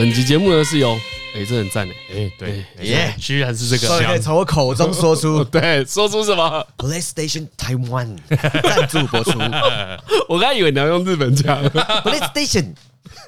本集节目呢是由，哎，这很赞哎，哎，对，耶，居然是这个，可以从我口中说出，对，说出什么？PlayStation Taiwan 赞助播出。我刚以为你要用日本讲，PlayStation。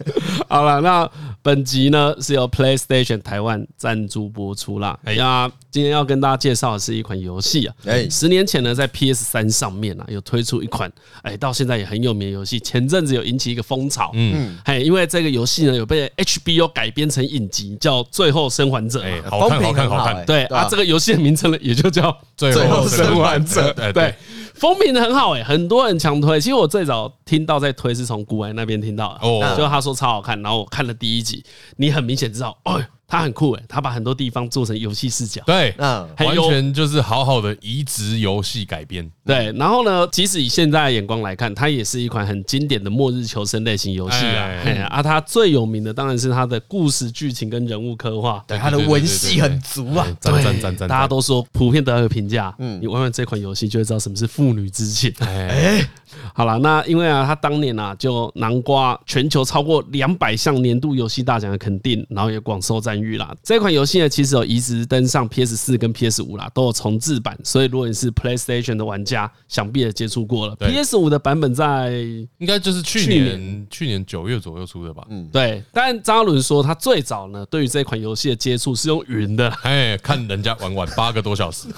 好了，那本集呢是由 PlayStation 台湾赞助播出啦。哎呀，今天要跟大家介绍的是一款游戏啊。哎，十年前呢，在 PS 三上面啊，有推出一款哎，到现在也很有名的游戏。前阵子有引起一个风潮，嗯，嘿，因为这个游戏呢有被 HBO 改编成影集，叫《最后生还者》。哎，好看，好看，好看。对啊，这个游戏的名称呢也就叫《最后生还者》。对。风评的很好哎，很多人强推。其实我最早听到在推是从古玩那边听到的，哦，就他说超好看，然后我看了第一集，你很明显知道，哦。他很酷诶，他把很多地方做成游戏视角，对，嗯，完全就是好好的移植游戏改编，对。然后呢，即使以现在的眼光来看，它也是一款很经典的末日求生类型游戏啊。啊，它最有名的当然是它的故事剧情跟人物刻画，对，它的文戏很足啊，对，大家都说普遍都有评价，嗯，你玩玩这款游戏就会知道什么是父女之情。哎，好了，那因为啊，他当年啊就南瓜全球超过两百项年度游戏大奖的肯定，然后也广受赞誉。啦，这款游戏呢，其实有移植登上 PS 四跟 PS 五啦，都有重置版，所以如果你是 PlayStation 的玩家，想必也接触过了。PS 五的版本在应该就是去年去年九月左右出的吧？嗯，对。但张嘉伦说，他最早呢，对于这款游戏的接触是用云的，哎，看人家玩玩八个多小时，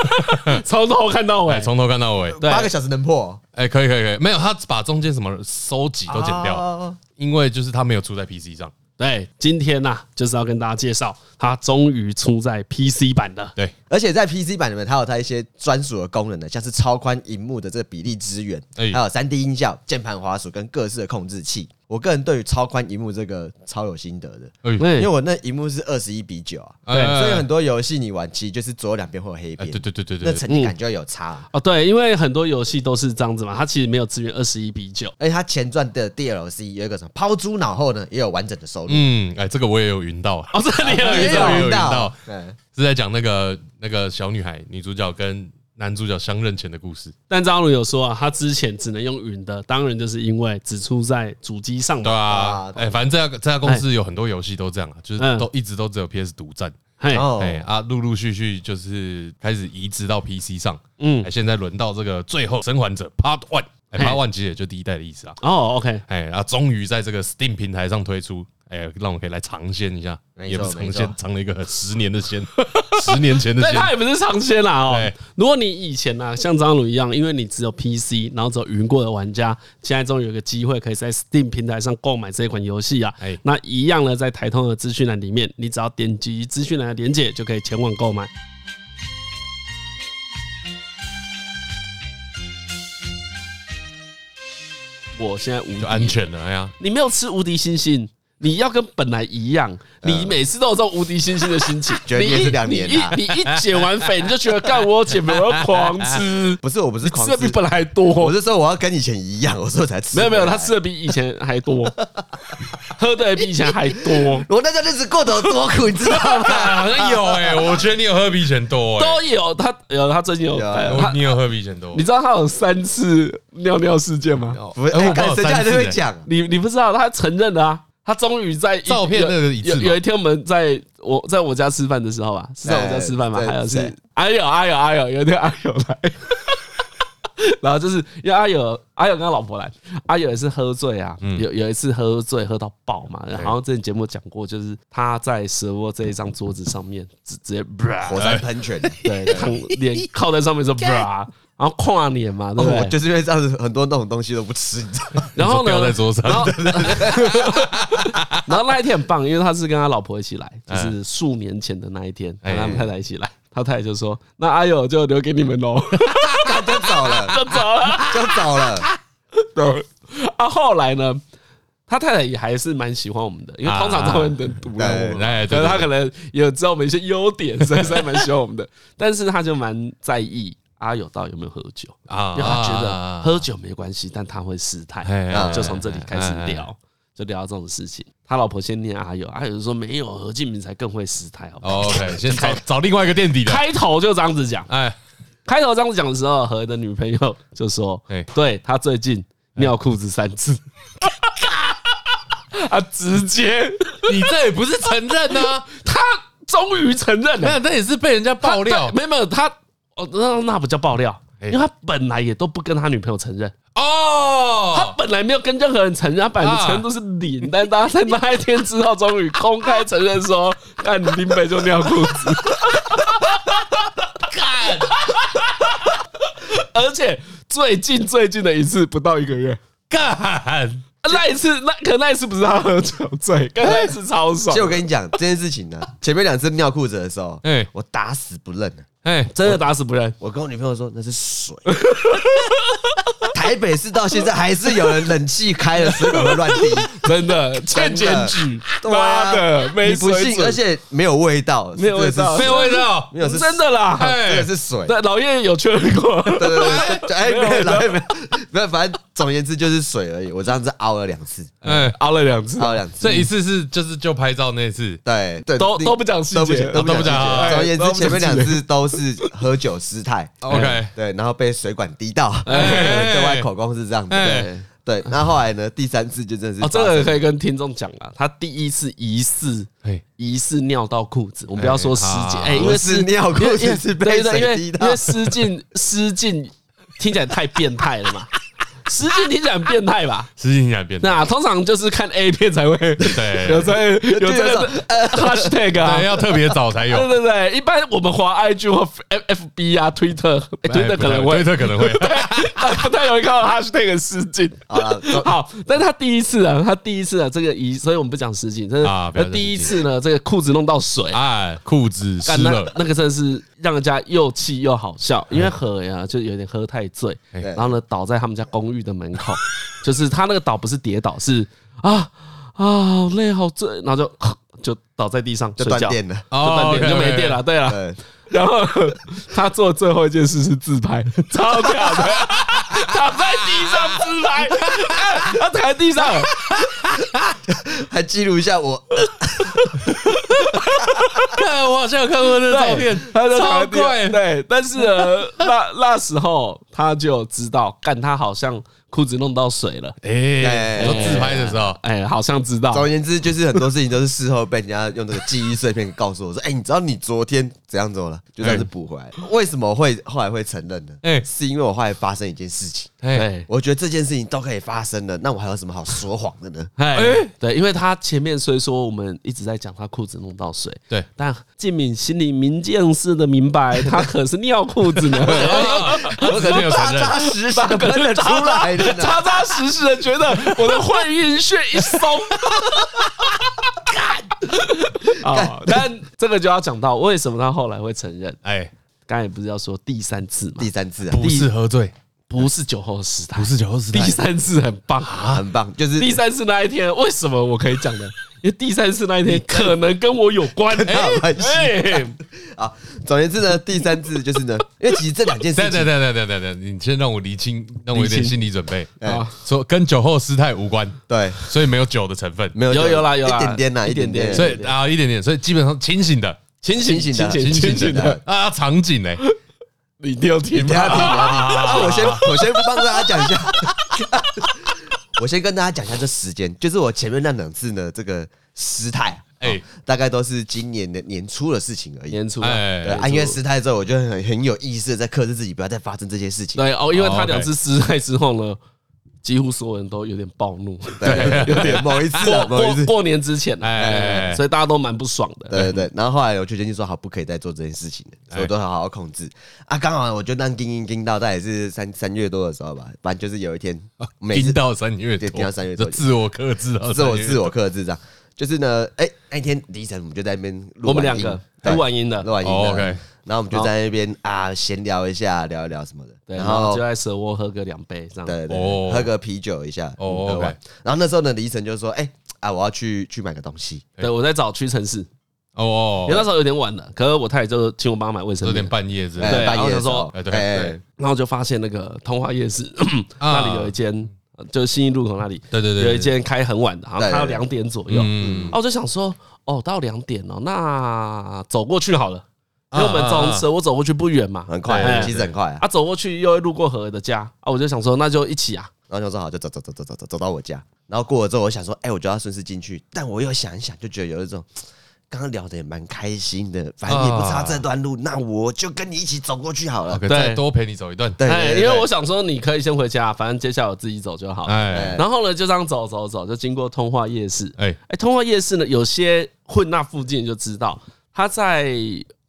从头看到尾，从头看到尾，八个小时能破？哎，可以可以可以，没有他把中间什么收集都剪掉，因为就是他没有出在 PC 上。对，今天呐、啊，就是要跟大家介绍，它终于出在 PC 版的。对，而且在 PC 版里面，它有它一些专属的功能的，像是超宽荧幕的这个比例支援，还有三 D 音效、键盘、滑鼠跟各式的控制器。我个人对于超宽荧幕这个超有心得的，因为我那荧幕是二十一比九啊，对，所以很多游戏你玩其实就是左右两边会有黑边，对对对对对，那层级感就有差哦。对，因为很多游戏都是这样子嘛，它其实没有支援二十一比九，而且它前传的 DLC 有一个什么抛诸脑后呢，也有完整的收入。嗯，哎，这个我也有云到啊。哦，这里有云到，云到，对，是在讲那个那个小女孩女主角跟。男主角相认前的故事，但张鲁有说啊，他之前只能用云的，当然就是因为只出在主机上。对啊，哎，反正这家这家公司有很多游戏都这样啊，就是都一直都只有 PS 独占。哎啊，陆陆续续就是开始移植到 PC 上。嗯，现在轮到这个最后生还者 Part One，Part One 其实也就第一代的意思啊。哦，OK，哎，然后终于在这个 Steam 平台上推出。哎，让我可以来尝鲜一下，也不是尝鲜，尝了一个十年的鲜，十年前的鲜。它也不是尝鲜啦哦。如果你以前呢，像张鲁一样，因为你只有 PC，然后只有云过的玩家，现在终于有个机会可以在 Steam 平台上购买这款游戏啊。哎，那一样呢，在台通的资讯栏里面，你只要点击资讯栏的链接，就可以前往购买。我现在无就安全了，哎呀，你没有吃无敌星星。你要跟本来一样，你每次都有这种无敌星星的心情。觉得也是两年你一你一减完肥，你就觉得干我减肥我要狂吃。不是，我不是狂吃的比本来还多。我是说我要跟以前一样，我说才吃。没有没有，他吃的比以前还多，喝的也比以前还多。我那个日子过得有多苦，你知道吗？好像有哎，我觉得你有喝比以前多。都有，他有他最近有，你有喝比以前多。你知道他有三次尿尿事件吗？不是，我看人家还是会讲。你你不知道，他承认的啊。他终于在照片那个有有一天我们在我在我家吃饭的时候吧，是在我家吃饭嘛？还有是阿友阿友阿友，有一天阿友来，然后就是因为阿友阿友跟他老婆来，阿友也是喝醉啊，有有一次喝醉喝到爆嘛，然后之前节目讲过，就是他在蛇窝这一张桌子上面直直接火山喷泉，对，躺脸靠在上面说啪。然后跨年嘛，对不对？就是因为这样子，很多那种东西都不吃，你知道吗？然后呢，在桌上。然后那一天很棒，因为他是跟他老婆一起来，就是数年前的那一天，跟他们太太一起来。他太太就说：“那阿友就留给你们喽。”就走了，就走了，就走了。对。啊，后来呢，他太太也还是蛮喜欢我们的，因为通常都会很毒辣我们，可是他可能也知道我们一些优点，所以才蛮喜欢我们的。但是他就蛮在意。阿友到底有没有喝酒啊？因为他觉得喝酒没关系，但他会失态，然后就从这里开始聊，就聊到这种事情。他老婆先念阿友，阿友说没有，何敬明才更会失态。OK，先找找另外一个垫底的。开头就这样子讲，哎，开头这样子讲的时候，何的女朋友就说，哎，对他最近尿裤子三次。啊，直接，你这也不是承认呢、啊，他终于承认了，没有，那也是被人家爆料，没有没有他，哦，那那不叫爆料，因为他本来也都不跟他女朋友承认。哦，他本来没有跟任何人承认，他百分之承认都是零，啊、但他在那一天之后，终于公开承认说：“ 看你林北就尿裤子。”干，而且最近最近的一次不到一个月，干，那一次那可那一次不是他喝酒醉，刚那一次超爽。其实我跟你讲这件事情呢，前面两次尿裤子的时候，哎，我打死不认哎，真的打死不认。我跟我女朋友说那是水。台北市到现在还是有人冷气开了，水管会乱滴，真的欠检举，妈的，你不信？而且没有味道，没有味道，没有味道，没有是真的啦，这个是水。对，老叶有确认过，对对对，哎，没有，老叶没有，没有，反正总而言之就是水而已。我这样子凹了两次，哎，凹了两次，凹两次。这一次是就是就拍照那次，对对，都都不讲细节，都不讲。总而言之，前面两次都是喝酒失态，OK，对，然后被水管滴到，对外口供是这样子。对对，那后来呢？第三次就真的是哦，这个可以跟听众讲了。他第一次疑似，疑似尿到裤子，我们不要说失禁，哎，因为是尿裤子是被水滴到，因为失禁失禁听起来太变态了嘛。失禁听起来很变态吧？实际听起来变态。那通常就是看 A 片才会对，有在有在呃 hashtag 啊，要特别早才有。对对对，一般我们滑 IG 或 FB 啊，Twitter，Twitter 可能会，Twitter 可能会，不太容易看到 hashtag 失禁。好，但是他第一次啊，他第一次啊，这个一，所以我们不讲失禁，这是那第一次呢，这个裤子弄到水，哎，裤子湿了，那个真的是让人家又气又好笑，因为喝呀，就有点喝太醉，然后呢，倒在他们家公寓的门口，就是他那个倒不是跌倒，是啊啊好累好醉，然后就 就倒在地上就断电了，就断电就没电了，对了，然后 他做最后一件事是自拍，超屌的，躺在地上自拍，他躺在地上，还记录一下我，看我好像有看过那照片，超怪，对，但是那那时候他就知道，干他好像。裤子弄到水了，哎，我自拍的时候，哎，好像知道。总而言之，就是很多事情都是事后被人家用这个记忆碎片告诉我说，哎，你知道你昨天怎样做了，就算是补回来。为什么会后来会承认呢？哎，是因为我后来发生一件事情，哎，我觉得这件事情都可以发生的，那我还有什么好说谎的呢？哎，对，因为他前面虽说我们一直在讲他裤子弄到水，对，但静敏心里明镜似的明白，他可是尿裤子呢，我肯定有承认，扎扎实实的跟得出来的。扎扎实实的觉得我的会阴穴一松，干，但这个就要讲到为什么他后来会承认。哎，刚才不是要说第三次吗？第三次不是喝醉，不是酒后失态，不是酒后失态，第三次很棒，很棒。就是第三次那一天，为什么我可以讲呢？因为第三次那一天可能跟我有关，关系。啊，总而言之呢，第三次就是呢，因为其实这两件事情，对对对对对对，你先让我厘清，让我有点心理准备。啊，说跟酒后失态无关，对，所以没有酒的成分，没有有有啦有一点点啦，一点点，所以啊一点点，所以基本上清醒的，清醒清醒的，清醒的。啊场景呢，你一定要听，不要听，不要听，我先我先帮大家讲一下。我先跟大家讲一下这时间，就是我前面那两次呢，这个失态，哎，大概都是今年的年初的事情而已。年初，对，啊，因为失态之后，我就很很有意识的在克制自己，不要再发生这些事情。对哦，因为他两次失态之后呢。几乎所有人都有点暴怒，对，有点某一次过过年之前，哎，所以大家都蛮不爽的。对对对，然后后来我就决定说好，不可以再做这件事情了，所以我都好好控制。啊，刚好我就当叮叮叮到，大概也是三三月多的时候吧，反正就是有一天，叮到三月，叮到三月多，自我克制，自我自我克制这样。就是呢，哎，那一天凌晨我们就在那边，我们两个录完音的，录完音的，OK。然后我们就在那边啊闲聊一下，聊一聊什么的。对，然后就在蛇窝喝个两杯，这样。对对，喝个啤酒一下。哦，OK。然后那时候呢，李晨就说：“哎啊，我要去去买个东西。”对，我在找屈臣氏。哦，因为那时候有点晚了，可是我太太就请我帮他买卫生。有点半夜是吧？对，半夜的时候。对对。然后就发现那个通化夜市那里有一间。就是信义路口那里，对对对，有一间开很晚的，好像开到两点左右。嗯，我就想说，哦，到两点哦，那走过去好了，因为我们从蛇窝走过去不远嘛，很快，其实很快。啊，走过去又会路过何的家，啊，我就想说，那就一起啊。然后就说好，就走走走走走走走到我家。然后过了之后，我想说，哎，我就要顺势进去，但我又想一想，就觉得有一种。刚刚聊的也蛮开心的，反正也不差这段路，那我就跟你一起走过去好了。对，多陪你走一段。对，因为我想说，你可以先回家，反正接下来我自己走就好。哎，然后呢，就这样走走走，就经过通化夜市。哎哎，通化夜市呢，有些混那附近就知道，他在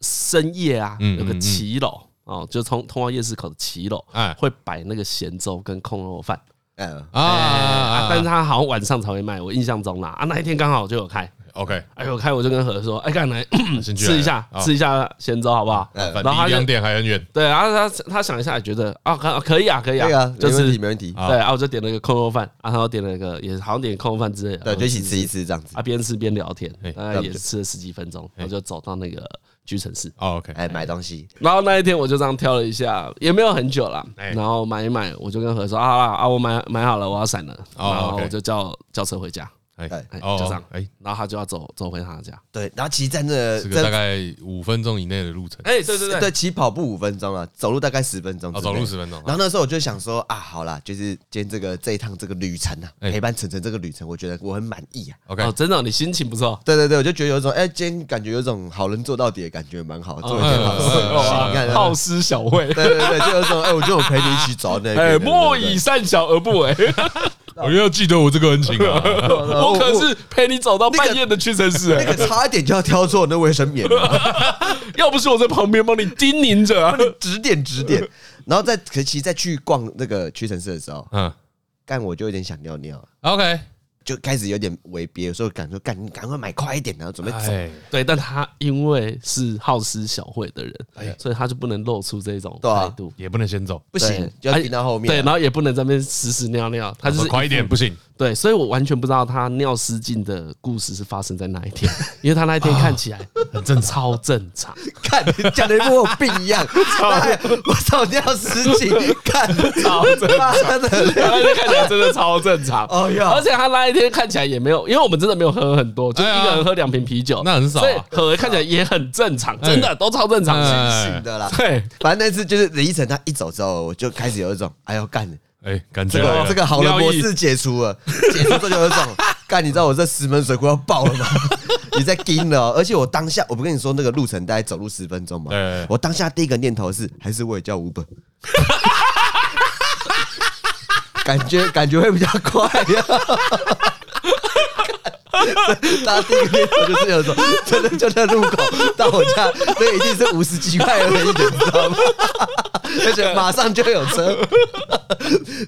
深夜啊，有个骑楼哦，就通通往夜市口的骑楼，哎，会摆那个咸粥跟空肉饭。嗯。啊，但是他好像晚上才会卖，我印象中啦。啊，那一天刚好就有开。OK，哎呦，开我就跟何说，哎，干 来吃一下，吃一下咸粥好不好？然后他两点还很远，对，然后他他想一下也觉得啊，可可以啊，可以啊，就是没问题，没问题。对，然后我就点了一个空肉饭，然后点了一个也好像点空肉饭之类的，对，就一起吃。一吃这样子，啊，边吃边聊天，大概也是吃了十几分钟，我就走到那个屈臣氏，OK，哎，买东西。然后那一天我就这样挑了一下，也没有很久啦，然后买一买，我就跟何说啊啊，我买买好了，我要闪了，然后我就叫叫车回家。哎哎，就这样，哎，然后他就要走走回他家。对，然后其实在那这个大概五分钟以内的路程。哎，对对对，对，骑跑步五分钟啊，走路大概十分钟。走路十分钟。然后那时候我就想说啊，好啦，就是今天这个这一趟这个旅程啊，陪伴晨晨这个旅程，我觉得我很满意啊。OK，真的，你心情不错。对对对，我就觉得有一种哎，今天感觉有一种好人做到底的感觉，蛮好。做一件好事，你看，好施小惠。对对对，就有一种哎，我觉得我陪你一起走那个。哎，莫以善小而不为。我又要记得我这个恩情啊！我可是陪你走到半夜的屈臣氏，那个差一点就要挑错那卫生棉，要不是我在旁边帮你叮咛着，帮你指点指点，然后在可其实在去逛那个屈臣氏的时候，嗯，干我就有点想尿尿。OK。就开始有点违憋，有时候赶说赶，你赶快买快一点，然后准备走。对，但他因为是好施小惠的人，所以他就不能露出这种态度，也不能先走，不行，就要停到后面。对，然后也不能在那边屎屎尿尿，他就是快一点不行。对，所以我完全不知道他尿失禁的故事是发生在哪一天，因为他那一天看起来很正 超正常，看讲的跟我有病一样。我操，尿失禁，看超正常，真的，他那天看起来真的超正常。哦哟，而且他那一天看起来也没有，因为我们真的没有喝很多，就一个人喝两瓶啤酒，那很少，所以喝看起来也很正常，真的都超正常，清醒的啦。对，反正那次就是李依晨他一走之后，我就开始有一种哎呦干。哎，感觉这个这个好的模式解除了，解除这就有一种，干，你知道我这石门水库要爆了吗？你在盯了，而且我当下，我不跟你说那个路程大概走路十分钟嘛，我当下第一个念头是，还是我也叫 Uber，感觉感觉会比较快呀。大家第一个念头就是有种，真的就在路口到我家，那一定是五十几块而已，你知道吗？而且马上就有车，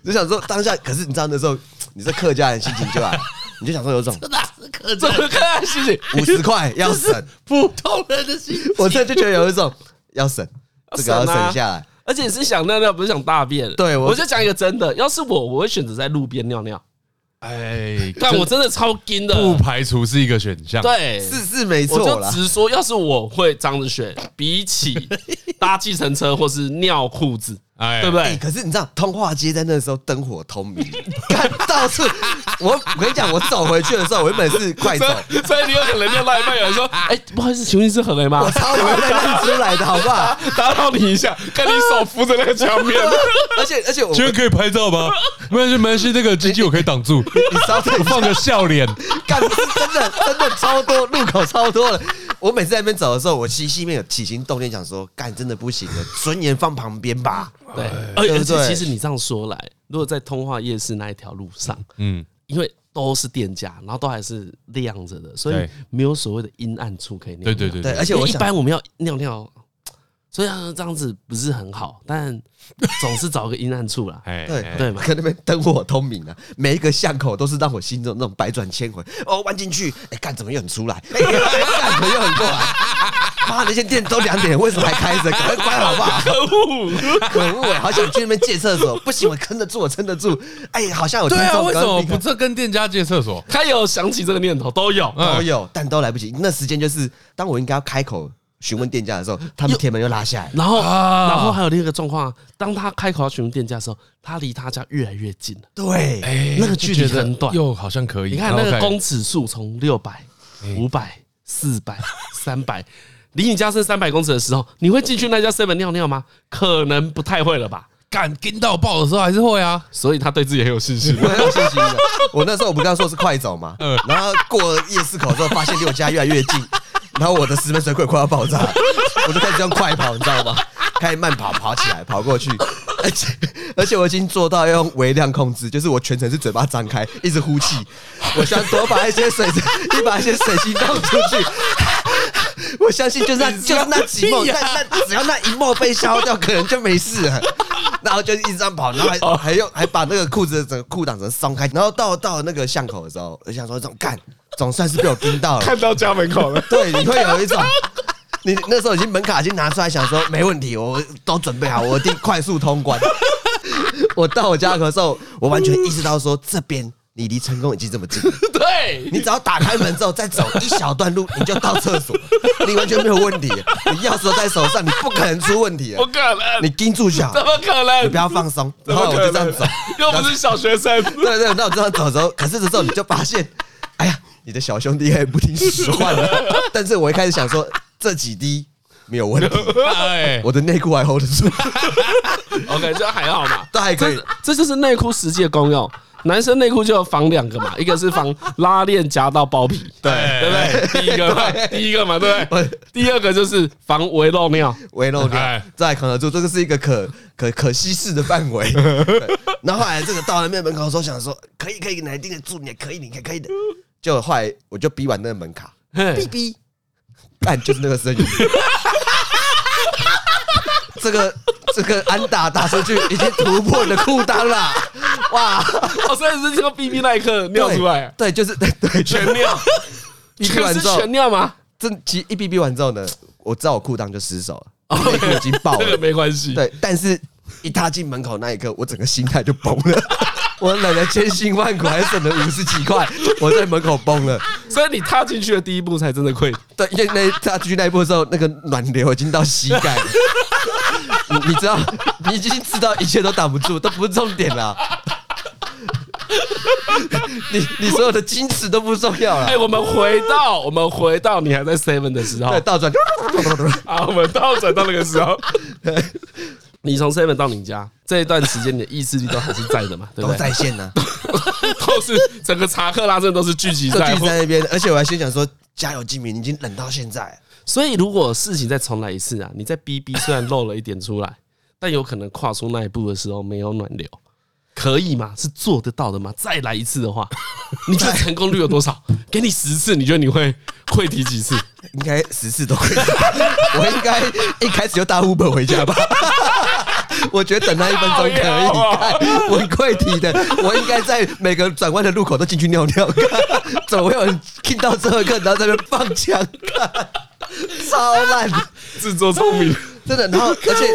就想说当下，可是你知道那时候，你是客家人心情就来，你就想说有种，真的是客家人。心情，五十块要省，普通人的心情，我这就觉得有一种要省，这个要省下来，而且你是想尿尿，不是想大便。对，我就讲一个真的，要是我，我会选择在路边尿尿。哎，但我真的超惊的，不排除是一个选项。对，是是没错。我就直说，要是我会这样子选，比起搭计程车或是尿裤子。哎，对不对？可是你知道，通化街在那时候灯火通明，看到处。我我跟你讲，我走回去的时候，我原本是 快走，所以你有可能就来一半有人说：“哎，不好意思，请问你是何雷吗？”我超容易被认出来的，好不好？打扰你一下，看你手扶着那个墙面，而且而且我，请问可以拍照吗？没关系，没关系，那个机器我可以挡住。你稍等，放个笑脸。干，真的真的超多路口超多了。我每次在那边走的时候，我心里面有起心动念，想说：“干，真的不行了，尊严放旁边吧。”对，而且其实你这样说来，如果在通化夜市那一条路上，嗯，因为都是店家，然后都还是亮着的，所以没有所谓的阴暗处可以尿。对对对对，而且我一般我们要尿尿，虽然这样子不是很好，但总是找个阴暗处啦。对对嘛，可那边灯火通明啊，每一个巷口都是让我心中那种百转千回。哦，弯进去，哎，干怎么又很出来？哎，干怎么又很过来？妈，那些店都两点，为什么还开着？赶快关好不好？可恶，可恶！哎，好想去那边借厕所，不行，我撑得住，我撑得住。哎，好像有对啊，为什么不这跟店家借厕所？他有想起这个念头，都有都有，但都来不及。那时间就是当我应该要开口询问店家的时候，他们铁门又拉下来。然后，然后还有另一个状况，当他开口要询问店家的时候，他离他家越来越近了。对，哎，那个距离很短，又好像可以。你看那个公尺数，从六百、五百、四百、三百。离你家是三百公尺的时候，你会进去那家 seven 尿尿吗？可能不太会了吧。敢跟到爆的时候还是会啊，所以他对自己很有信心，很有信心的。我那时候我不刚刚说是快走嘛，然后过夜市口之后，发现离我家越来越近，然后我的石门水鬼快要爆炸，我就开始这样快跑，你知道吗？开始慢跑，跑起来，跑过去，而且而且我已经做到要用微量控制，就是我全程是嘴巴张开，一直呼气，我想多把一些水，一把一些水气倒出去。我相信就是那，就是那几梦，那那只要那一梦被消掉，可能就没事了。然后就一直这样跑，然后还还用还把那个裤子的整个裤裆整松开，然后到到那个巷口的时候，我想说这种干，总算是被我盯到了，看到家门口了。对，你会有一种。你那时候已经门卡已经拿出来，想说没问题，我都准备好，我一定快速通关。我到我家的时候，我完全意识到说，这边你离成功已经这么近。对，你只要打开门之后，再走一小段路，你就到厕所，你完全没有问题。你钥匙在手上，你不可能出问题。不可能，你盯住就好。怎么可能？你不要放松。然后我就这样走，又不是小学生。对对，那我这样走的时候，可是这时候你就发现，哎呀，你的小兄弟还不听使唤了。但是我一开始想说。这几滴没有问题，我的内裤还 hold 得住。OK，这还好嘛，这还可以这。这就是内裤实际的功用。男生内裤就要防两个嘛，一个是防拉链夹到包皮，对对不对？第一个嘛，第一个嘛，对不对？第二个就是防微漏尿，微漏尿这还扛得住。这个是一个可可可稀释的范围。然后后来这个到了面门口的时候，想说可以可以，你盯得住，你也可以，你可以可以的。就后来我就逼完那个门卡，哔哔。干就是那个声音，这个这个安打打出去已经突破你的裤裆了，哇！我所以是这个 B B 那一刻尿出来，对，就是 对对。全尿，全是全尿吗？这其实一逼逼完之后呢，我知道我裤裆就失手了，内裤已经爆了，这个没关系，对，但是一踏进门口那一刻，我整个心态就崩了。我奶奶千辛万苦，还省了五十几块，我在门口崩了。所以你踏进去的第一步才真的亏。对，因为那踏进去那一步的时候，那个暖流已经到膝盖了。你你知道，你已经知道一切都挡不住，都不是重点了。你你所有的矜持都不重要了。哎，我们回到我们回到你还在 seven 的时候，对，倒转。啊，我们倒转到那个时候。你从 seven 到你家这一段时间，你的意志力都还是在的嘛？对不对？都在线呢，都是整个查克拉镇都是聚集在聚集在那边。而且我还先讲说，家有静鸣，已经冷到现在。所以如果事情再重来一次啊，你在 BB 虽然漏了一点出来，但有可能跨出那一步的时候没有暖流，可以吗？是做得到的吗？再来一次的话，你觉得成功率有多少？给你十次，你觉得你会会提几次？应该十次都会。我应该一开始就搭 Uber 回家吧。我觉得等他一分钟可以看，我会提的。我应该在每个转弯的路口都进去尿尿，怎么会有人听到这个，然后在那边放枪？超烂，自作聪明，真的。然后，而且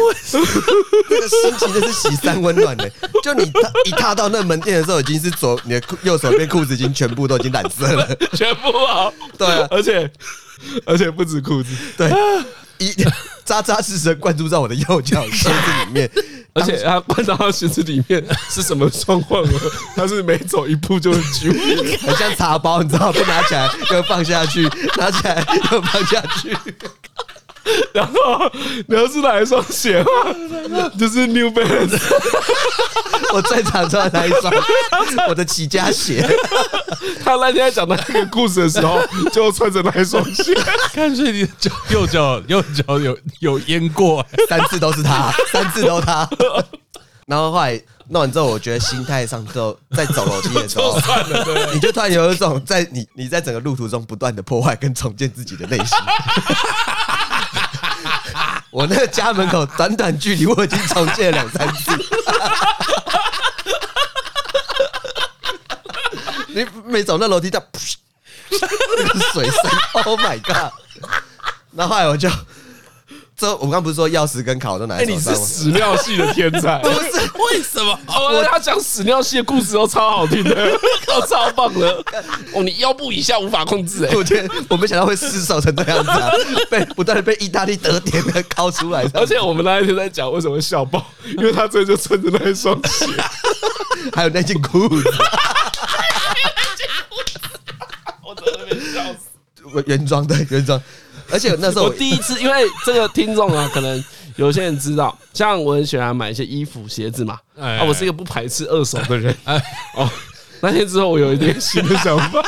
这个心情真是喜三温暖的。就你一踏到那门店的时候，已经是左你的右手边裤子已经全部都已经染色了，全部啊，对啊，而且而且不止裤子，对。一 扎扎实实灌注在我的右脚 鞋子里面，而且他灌到鞋子里面是什么状况呢？他是每走一步就会揪，很像茶包，你知道？被拿起来又放下去，拿起来又放下去。然后你要是哪一双鞋吗？就是 New Balance，我最常穿的那一双，我的起家鞋。他那天讲到那个故事的时候，就穿着那一双鞋。看所以你脚右脚右脚有有淹过，三次都是他，三次都他。然后后来弄完之后，我觉得心态上就在走楼梯的时候，你就突然有一种在你你在整个路途中不断的破坏跟重建自己的内心。我那个家门口短短距离，我已经重建了两三次。你每走那楼梯，叫水声，Oh my god！然后后来我就。这我刚刚不是说钥匙跟卡我都拿在手上吗？你是屎尿系的天才，不是？为什么？我他讲屎尿系的故事都超好听的，都超棒的。哦，你腰部以下无法控制哎！我天，我没想到会失手成这样子啊！被不断的被意大利德典的拷出来。而且我们那一天在讲为什么会笑爆，因为他这就穿着那一双鞋，还有那件裤子。我真的被笑死。原装的原装。而且那时候我第一次，因为这个听众啊，可能有些人知道，像我很喜欢买一些衣服、鞋子嘛。啊，我是一个不排斥二手的人。哦，那天之后，我有一点新的想法。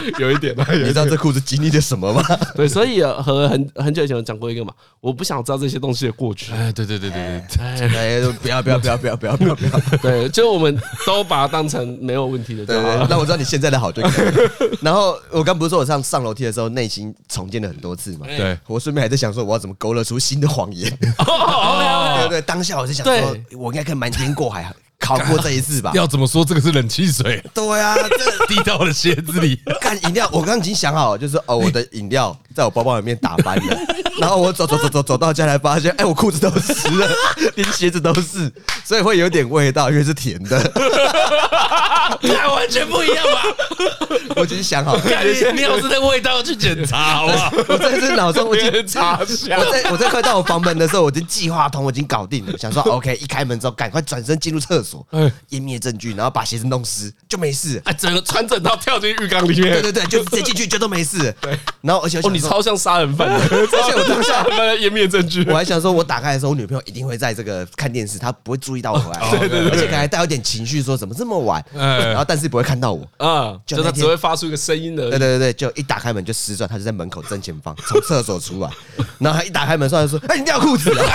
有一点，你知道这裤子经历了什么吗？对，所以和很很久以前我讲过一个嘛，我不想知道这些东西的过去。哎，对对对对对，哎，不要不要不要不要不要不要不要，对，就我们都把它当成没有问题的。对，那我知道你现在的好就可以。然后我刚不是说我上上楼梯的时候内心重建了很多次嘛？对，我顺便还在想说我要怎么勾勒出新的谎言。对对对，当下我是想说，我应该可以瞒天过海。考过这一次吧？要怎么说？这个是冷气水。对啊，这 滴到我的鞋子里。干饮料，我刚刚已经想好了，就是哦，我的饮料在我包包里面打翻了，然后我走走走走走到家来发现，哎，我裤子都湿了，连鞋子都是，所以会有点味道，因为是甜的。那完全不一样吧？我已经想好，你要是那味道去检查，好不好？我在这脑中我已经查，我在我在快到我房门的时候，我已经计划通，我已经搞定了，想说 OK，一开门之后赶快转身进入厕所，湮灭证据，然后把鞋子弄湿就没事。哎，整个穿整套跳进浴缸里面，对对对，就直接进去 就都没事。对，然后而且哦，你超像杀人犯的，而且我当下湮灭证据，我还想说，我打开的时候，我女朋友一定会在这个看电视，她不会注意到我回来。对对对，而且可能还带有点情绪，说怎么这么晚，然后但是不会看到我，啊，就他只会发出一个声音的。对对对，就一打开门就失转，他就在门口正前方，从厕所出来，然后他一打开门，上来说：“哎，你尿裤子了。”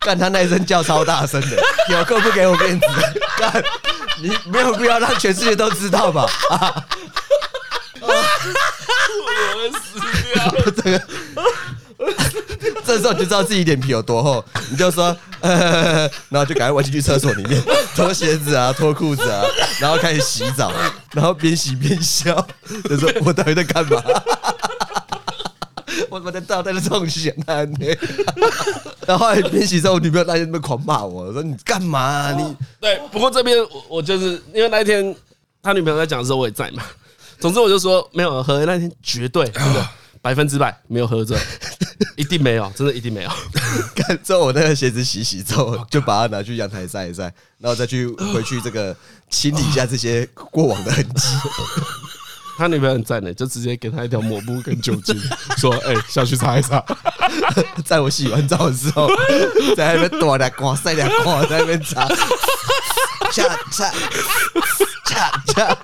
干他那一声叫超大声的，有够不给我面子？干，你没有必要让全世界都知道吧？啊！我死掉了！这个，这时候你就知道自己脸皮有多厚，你就说，然后就赶快弯进去厕所里面 脱鞋子啊，脱裤子啊，然后开始洗澡，然后边洗边笑，就说我到底在干嘛？我我在倒在那种闲谈呢，然后后来边洗之后，我女朋友那天在狂骂我，说你干嘛、啊？你对，不过这边我我就是因为那一天他女朋友在讲的时候，我也在嘛。总之我就说没有喝，那天绝对真的百分之百没有喝醉，一定没有，真的一定没有。看之后我那个鞋子洗洗之后，就把它拿去阳台晒一晒，然后再去回去这个清理一下这些过往的痕迹。他女朋友很赞呢，就直接给他一条抹布跟酒精，说：“哎，下去擦一擦。”在我洗完澡的时候，在那边躲两光，晒两光，在那边擦，擦擦擦擦。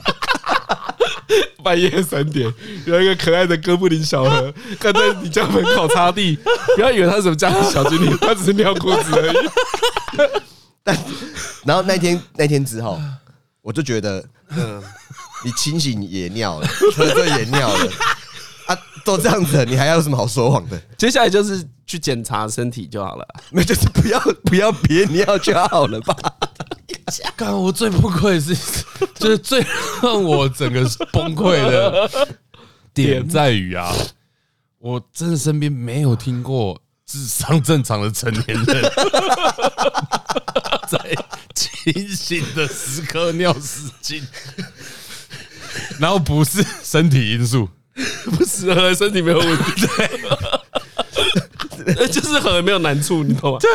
半夜三点，有一个可爱的哥布林小何，站在你家门口擦地。不要以为他是什么家庭小精灵，他只是尿裤子而已。但然后那天那天之后，我就觉得，嗯。你清醒也尿了，喝醉也尿了，啊，都这样子了，你还要有什么好说谎的？接下来就是去检查身体就好了，那就是不要不要憋尿就好了吧？刚刚我最崩溃的是，就是最让我整个崩溃的点在于啊，我真的身边没有听过智商正常的成年人 在清醒的时刻尿失禁。然后不是身体因素，不是和身体没有问题，对，就是很没有难处，你懂吗？对，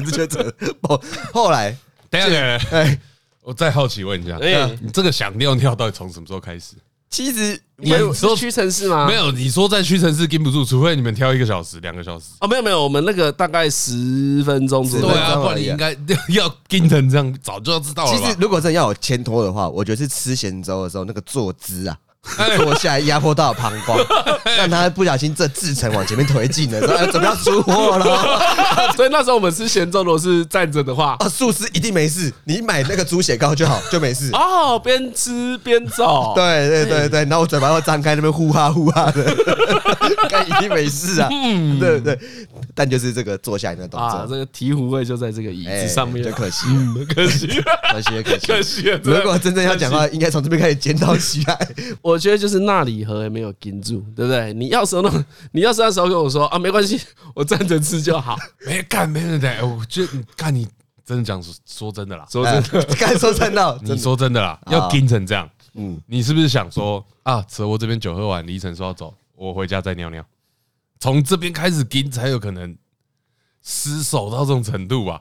看这整个就整后后来，等一下，等一下，哎，我再好奇问一下，哎，你这个想尿尿到底从什么时候开始？其实你们说屈臣氏吗？没有，你说在屈臣氏禁不住，除非你们挑一个小时、两个小时。哦，没有没有，我们那个大概十分钟左右。对啊，不然你应该要禁成这样，早就要知道了。其实如果真的要有牵拖的话，我觉得是吃咸粥的时候那个坐姿啊。坐下来压迫到膀胱，让他不小心这制程往前面推进了，说准备要出货了。所以那时候我们吃咸粥，如果是站着的话，啊，素食一定没事。你买那个猪血糕就好，就没事。哦，边吃边走。对对对对，然后我嘴巴要张开，那边呼哈呼哈的，该一定没事啊。嗯，对对。但就是这个坐下来的动作，这个醍醐味就在这个椅子上面，就可惜，可惜，可惜，可惜，可惜。如果真正要讲话，应该从这边开始检讨起来。我觉得就是那里和没有盯住，对不对？你要时候那，你要是那时候跟我说啊，没关系，我站着吃就好。没干，没人的。我觉得，干你真的讲说说真的啦，说真的，干说真的，你说真的啦，要盯成这样。嗯，你是不是想说啊？扯我这边酒喝完，李晨说要走，我回家再尿尿。从这边开始盯才有可能失手到这种程度吧？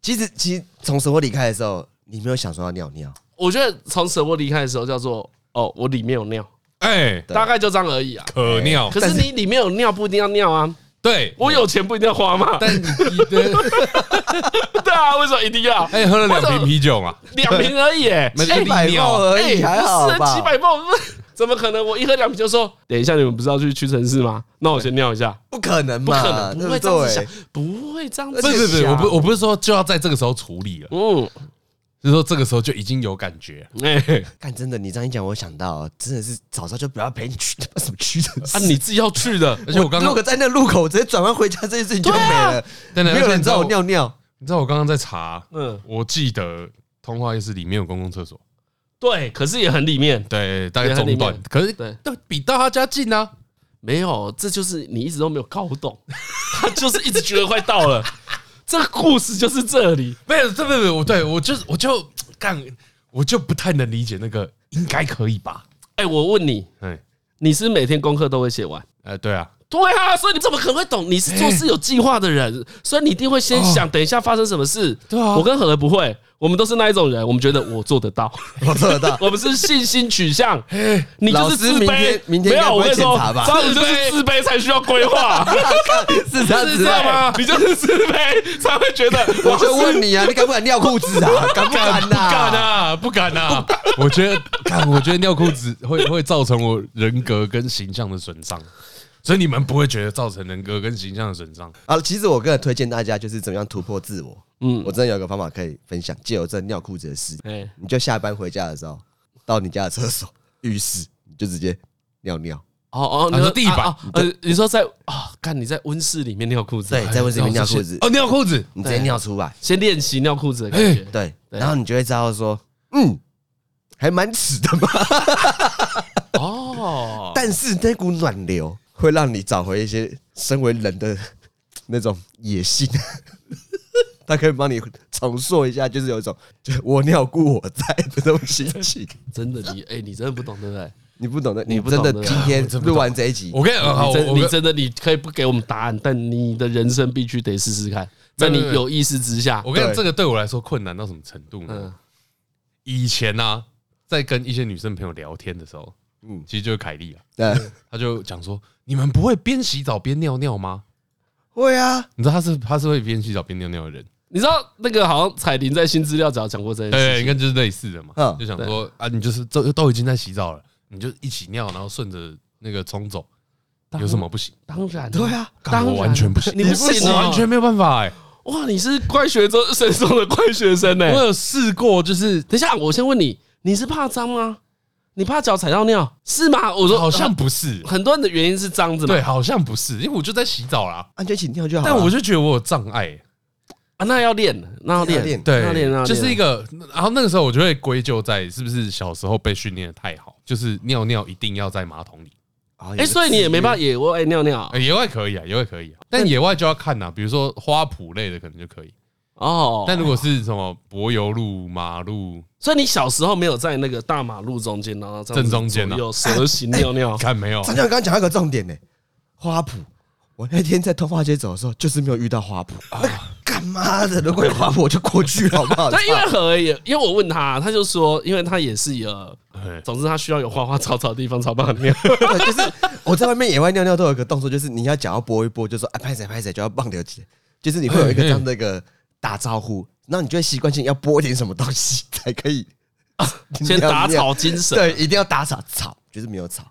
其实，其实从舍我离开的时候，你没有想说要尿尿。我觉得从舍我离开的时候叫做。哦，我里面有尿，哎，大概就这样而已啊。可尿，可是你里面有尿不一定要尿啊。对，我有钱不一定要花嘛。但你对 对啊，为什么一定要？哎，喝了两瓶啤酒嘛，两瓶而已，哎，几百毫而已，还好吧？几百毫，怎么可能？我一喝两瓶就说，等一下你们不是要去屈臣氏吗？那我先尿一下，不可能，不可能，不会这样子想，不会这样子。不是不是，我不我不是说就要在这个时候处理了，嗯。就是说，这个时候就已经有感觉。哎，干真的，你这样一讲，我想到，真的是早上就不要陪你去什么屈臣氏啊，你自己要去的。而且我刚刚如果在那路口直接转弯回家，这件事情就没了。没有人知道我尿尿。你知道我刚刚在查，嗯，我记得通化夜市里面有公共厕所。对，可是也很里面。对，大概中段。可是对，比到他家近啊。没有，这就是你一直都没有搞懂，他就是一直觉得快到了。这个故事就是这里，没有，这不不，我对我就是我就干，我就不太能理解那个应该可以吧？哎，我问你，哎，你是每天功课都会写完？哎，对啊。对啊，所以你怎么可能会懂？你是做事有计划的人，所以你一定会先想，等一下发生什么事。对啊，我跟何何不会，我们都是那一种人，我们觉得我做得到，我做得到，我们是信心取向。你就是自卑，没有，我跟你说，张宇就是自卑才需要规划，是这样子吗？你就是自卑才会觉得。我就问你啊，你敢不敢尿裤子啊？敢不敢？不敢啊，不敢啊。我觉得，看，我觉得尿裤子会会造成我人格跟形象的损伤。所以你们不会觉得造成人格跟形象的损伤啊？其实我个人推荐大家就是怎么样突破自我。嗯，我真的有个方法可以分享，借由这尿裤子的事。哎，你就下班回家的时候，到你家的厕所、浴室，你就直接尿尿。哦哦，你说地板？呃，你说在啊？看你在温室里面尿裤子，对，在温室里面尿裤子。哦，尿裤子，你直接尿出来，先练习尿裤子的感觉。对，然后你就会知道说，嗯，还蛮耻的嘛。哦，但是那股暖流。会让你找回一些身为人的那种野性，他可以帮你重塑一下，就是有一种就我尿故我在的这种心情。真的，你哎，你真的不懂对不对？你不懂的，你真的今天录完这一集，我跟你讲，你真的你可以不给我们答案，但你的人生必须得试试看，在你有意识之下。我跟你讲，这个对我来说困难到什么程度呢？以前呢，在跟一些女生朋友聊天的时候。嗯，其实就是凯莉啊，对，他就讲说，你们不会边洗澡边尿尿吗？会啊，你知道他是他是会边洗澡边尿尿的人。你知道那个好像彩铃在新资料找讲过这件事，对，应该就是类似的嘛。就想说啊，你就是都都已经在洗澡了，你就一起尿，然后顺着那个冲走，有什么不行？当然，对啊，我完全不行，你不行，完全没有办法哎。哇，你是怪学生中的怪学生呢。我有试过，就是等一下，我先问你，你是怕脏吗？你怕脚踩到尿是吗？我说好像不是，很多人的原因是脏子嘛。对，好像不是，因为我就在洗澡啦，安全起尿就好。但我就觉得我有障碍啊，那要练，那要练，对，要练，就是一个。然后那个时候我就会归咎在是不是小时候被训练的太好，就是尿尿一定要在马桶里。哎，所以你也没办法野外尿尿。野外可以啊，野外可以啊，但野外就要看呐，比如说花圃类的可能就可以。哦，但如果是什么柏油路、马路，所以你小时候没有在那个大马路中间，然后正中间有蛇形尿尿，看没有？张教刚刚讲一个重点呢，花圃。我那天在通化街走的时候，就是没有遇到花圃啊！干妈的，如果有花圃，我就过去好不好？但 因为何而已，因为我问他，他就说，因为他也是有，总之他需要有花花草草的地方才帮尿。就是我在外面野外尿尿都有一个动作，就是你要脚要拨一拨，就说哎拍谁拍谁就要棒流起，就是你会有一个这样的一个。打招呼，那你就会习惯性要拨点什么东西才可以 先打草惊蛇。对，一定要打草，草就是没有草，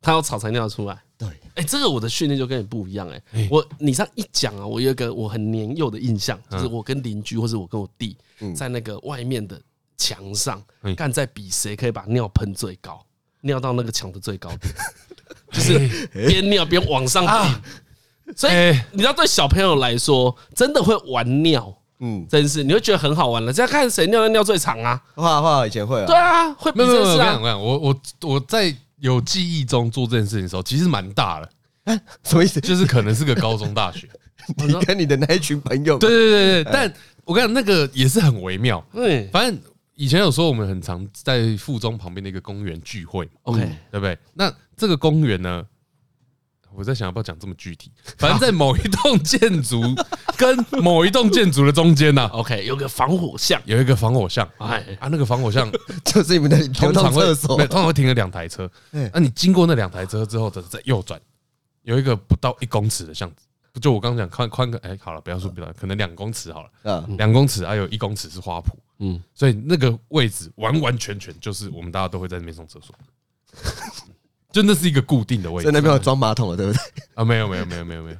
他要草才尿出来。对，哎，这个我的训练就跟你不一样。哎，我你这样一讲啊，我有一个我很年幼的印象，就是我跟邻居或者我跟我弟在那个外面的墙上，干在比谁可以把尿喷最高，尿到那个墙的最高点，就是边尿边往上顶。所以你知道，对小朋友来说，真的会玩尿。嗯，真是你会觉得很好玩了，这样看谁尿尿尿最长啊？会啊会啊，以前会啊。对啊，会。没有没有没有，我讲我我我在有记忆中做这件事情的时候，其实蛮大的。哎，什么意思？就是可能是个高中大学，你跟你的那一群朋友。对对对对，但我跟你讲，那个也是很微妙。对，反正以前有时候我们很常在附中旁边的一个公园聚会，OK，对不对？那这个公园呢？我在想要不要讲这么具体？反正在某一栋建筑跟某一栋建筑的中间呢，OK，有个防火巷，有一个防火巷，哎。啊，那个防火巷 就是你们的通常厕所，通常会停了两台车，那你经过那两台车之后，再右转，有一个不到一公尺的巷子，就我刚刚讲宽宽个，哎，好了，不要说不要，可能两公尺好了，嗯，两公尺还有一公尺是花圃，嗯，所以那个位置完完全全就是我们大家都会在那边上厕所。真的是一个固定的位置，在那边有装马桶了，对不对？啊，没有，没有，没有，没有，没有。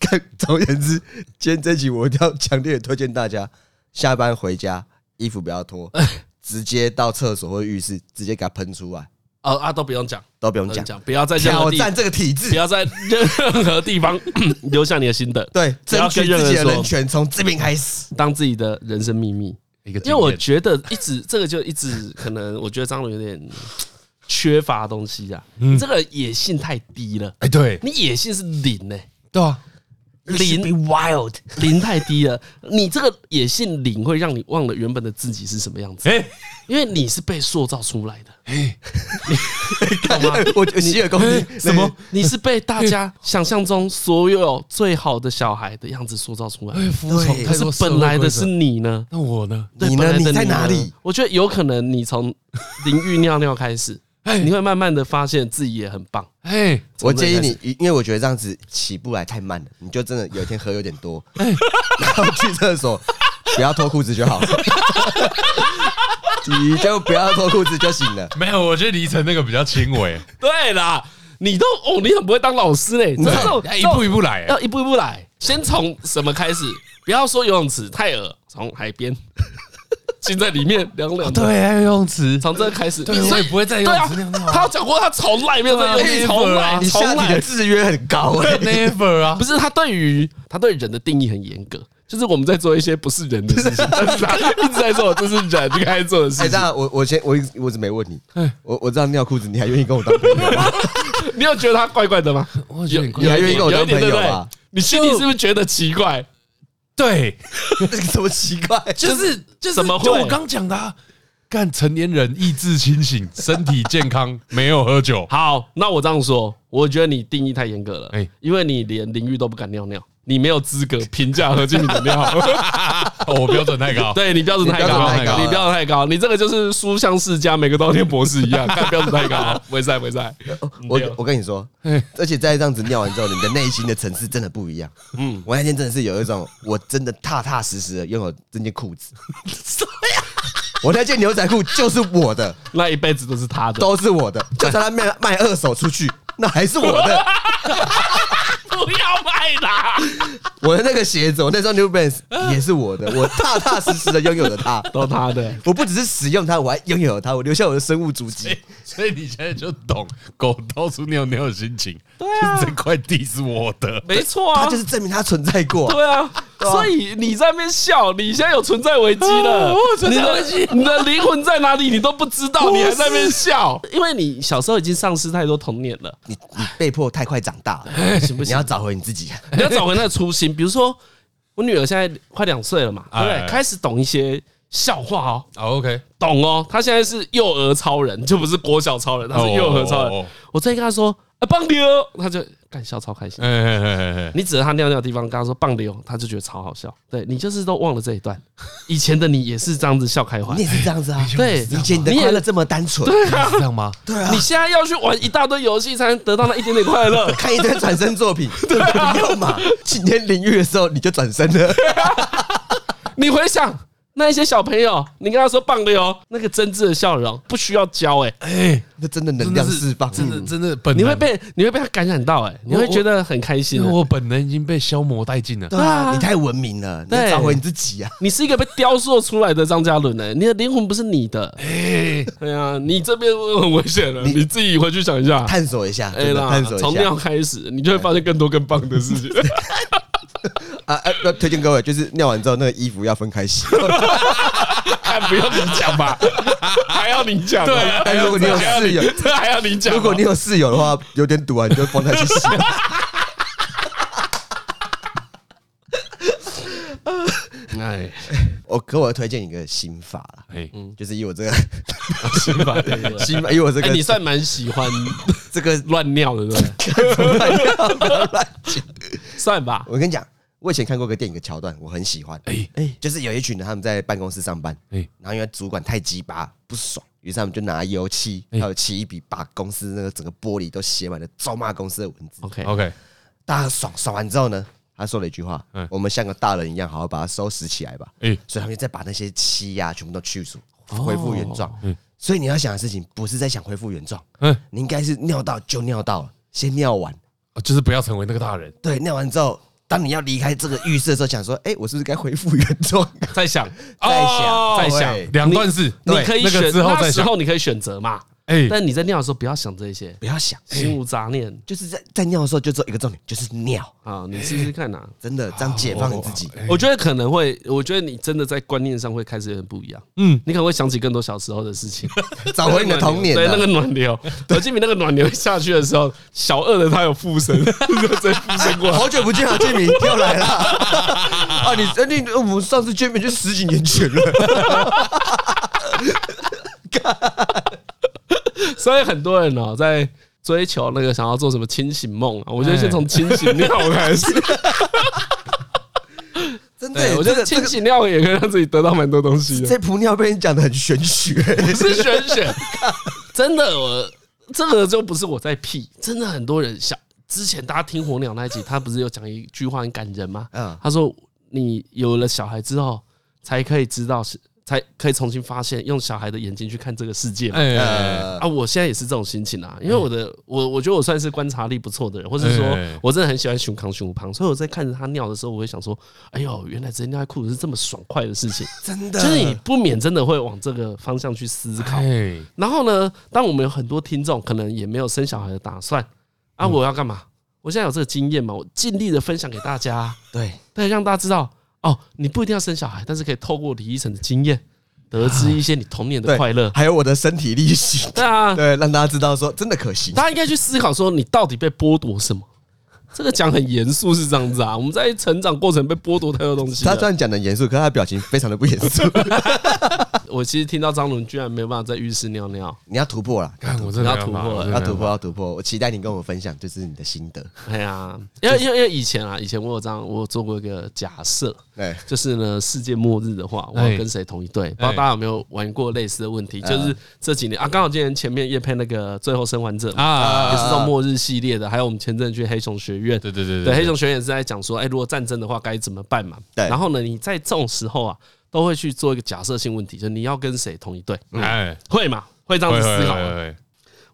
看，总而言之，今天这集我一定要强烈推荐大家，下班回家衣服不要脱，直接到厕所或浴室，直接给它喷出来。哦啊，都不用讲，都不用讲，不要在挑战这个体制，不要在任何地方 留下你的心得。对，争取自己的人权，从这边开始，当自己的人生秘密。因为我觉得一直这个就一直可能，我觉得张伦有点。缺乏东西啊，你这个野性太低了。哎，对你野性是零呢？对啊，零 wild 零太低了。你这个野性零会让你忘了原本的自己是什么样子。哎，因为你是被塑造出来的。哎，懂吗？我洗耳恭听。什么？你是被大家想象中所有最好的小孩的样子塑造出来的。服从。可是本来的是你呢？那我呢？你呢？你在哪里？我觉得有可能你从淋浴尿尿开始。哎，你会慢慢的发现自己也很棒。哎，我建议你，因为我觉得这样子起步来太慢了，你就真的有一天喝有点多，然后去厕所 不要脱裤子就好了，你就不要脱裤子就行了。没有，我觉得离成那个比较轻微。对啦，你都哦，你很不会当老师嘞，你要一步一步来，要一步一步来，先从什么开始？不要说游泳池太恶，从海边。浸在里面凉凉的，对，游泳池从这开始，所以不会再游泳池尿尿。他讲过，他从来没有在游泳池，从来，你下体的制约很高，never 啊，不是他对于他对人的定义很严格，就是我们在做一些不是人的事情，他 一直在做，这是人该做的事情。哎，那我我先我我一直没问你，我我知道尿裤子，你还愿意跟我当朋友吗？你有觉得他怪怪的吗？我觉得你还愿意跟我当朋友吗？你心里是不是觉得奇怪？对，怎么奇怪？就是就是怎么会？就我刚讲的、啊，干成年人意志清醒，身体健康，没有喝酒。好，那我这样说，我觉得你定义太严格了。哎，因为你连淋浴都不敢尿尿。你没有资格评价何经理的尿，哦，我标准太高，对你标准太高，你标准太高，你这个就是书香世家，每个都要念博士一样，看标准太高，不会在，不会在。我我跟你说，而且在这样子尿完之后，你的内心的层次真的不一样。嗯，我那天真的是有一种，我真的踏踏实实的拥有这件裤子。什么呀？我那件牛仔裤就是我的，那一辈子都是他的，都是我的。就算他卖卖二手出去，那还是我的。不要卖啦！我的那个鞋子，我那双 New Balance 也是我的，我踏踏实实的拥有了它，都他的。我不只是使用它，我还拥有了它，我留下我的生物足迹。所以你现在就懂狗到处尿尿的心情。对啊，这块地是我的，没错啊，它就是证明它存在过。对啊，所以你在那边笑，你现在有存在危机了。存在危机，你的灵魂在哪里？你都不知道，你还在那边笑，因为你小时候已经丧失太多童年了。你你被迫太快长大了，行不行？你要找回你自己，你要找回那个初心。比如说，我女儿现在快两岁了嘛，对不对？开始懂一些笑话哦。OK，懂哦。她现在是幼儿超人，就不是国小超人，她是幼儿超人。我再跟她说。棒流，他就干笑超开心。你指着他尿尿的地方，跟他说棒流，他就觉得超好笑。对，你就是都忘了这一段，以前的你也是这样子笑开怀，你也是这样子啊。对，以前你的快乐这么单纯，对啊，这样吗？对啊。你现在要去玩一大堆游戏，才能得到那一点点快乐，看一堆转身作品，对不用嘛。今天淋浴的时候你就转身了，你回想。那一些小朋友，你跟他说棒的哟，那个真挚的笑容不需要教哎哎，那真的能量释放，真的真的本你会被你会被他感染到哎，你会觉得很开心。我本能已经被消磨殆尽了，对啊，你太文明了，你找回你自己啊！你是一个被雕塑出来的张嘉伦哎，你的灵魂不是你的。哎，对啊，你这边很危险了，你自己回去想一下，探索一下，哎啦，探索一下，从尿开始，你就会发现更多更棒的事情。啊哎，要推荐各位，就是尿完之后那个衣服要分开洗。还不用你讲吧？还要你讲？对，但如果你有室友，这还要你讲？如果你有室友的话，有点堵啊，你就放他去洗。哎，我可我要推荐一个新法了，哎，就是以我这个心法，心法，以我这个，你算蛮喜欢这个乱尿的，对不对？乱尿，乱讲，算吧。我跟你讲。我以前看过个电影的桥段，我很喜欢。哎哎，就是有一群人他们在办公室上班，哎，然后因为主管太鸡巴不爽，于是他们就拿油漆还有漆一笔，把公司那个整个玻璃都写满了咒骂公司的文字。OK OK，大家爽爽完之后呢，他说了一句话：“我们像个大人一样，好好把它收拾起来吧。”哎，所以他们再把那些漆呀全部都去除，恢复原状。嗯，所以你要想的事情不是在想恢复原状，嗯，你应该是尿到就尿到了，先尿完，就是不要成为那个大人。对，尿完之后。当你要离开这个浴室的时候，想说：“哎，我是不是该恢复原状？”在想，在想，在想，两段式，你可以选，那时候你可以选择嘛。哎，但你在尿的时候不要想这些，不要想，心无杂念，就是在在尿的时候就做一个重点，就是尿啊！你试试看呐，真的这样解放你自己。我觉得可能会，我觉得你真的在观念上会开始有点不一样。嗯，你可能会想起更多小时候的事情，找回你的童年。对，那个暖流，何建明那个暖流下去的时候，小二的他有附身，再附身过来。好久不见，何建明又来了啊！你你我们上次见面就十几年前了。所以很多人哦，在追求那个想要做什么清醒梦啊，我觉得先从清醒尿开始。真的，我觉得清醒尿也可以让自己得到蛮多东西的。这泡尿被你讲的很玄学，不是玄学，真的，我这个就不是我在屁，真的很多人想。之前大家听火鸟那一集，他不是有讲一句话很感人吗？嗯，他说你有了小孩之后，才可以知道是。才可以重新发现，用小孩的眼睛去看这个世界嘛。啊，我现在也是这种心情啊，因为我的我我觉得我算是观察力不错的人，或者说我真的很喜欢熊扛熊胖，所以我在看着他尿的时候，我会想说，哎呦，原来直接尿在裤子是这么爽快的事情，真的，就是你不免真的会往这个方向去思考。然后呢，当我们有很多听众可能也没有生小孩的打算，啊，我要干嘛？我现在有这个经验嘛，我尽力的分享给大家，对，对，让大家知道。哦，你不一定要生小孩，但是可以透过李医生的经验，得知一些你童年的快乐，还有我的身体力行。对啊，对，让大家知道说真的可行。大家应该去思考说，你到底被剥夺什么？这个讲很严肃是这样子啊，我们在成长过程被剥夺太多东西。他虽然讲的严肃，可是他的表情非常的不严肃。我其实听到张伦居然没有办法在浴室尿尿，你要突破了，我真的要突破了，要突破，要突破。我期待你跟我分享，就是你的心得。哎呀，因为因为因为以前啊，以前我有这样，我有做过一个假设，对，就是呢，世界末日的话，我要跟谁同一队？不知道大家有没有玩过类似的问题？就是这几年啊，刚好今年前面叶配那个《最后生还者》啊，也是这种末日系列的，还有我们前阵去黑熊学院，对对对对，黑熊学院也是在讲说，哎，如果战争的话该怎么办嘛？对，然后呢，你在这种时候啊。都会去做一个假设性问题，就是你要跟谁同一队？哎，会吗？会这样子思考吗？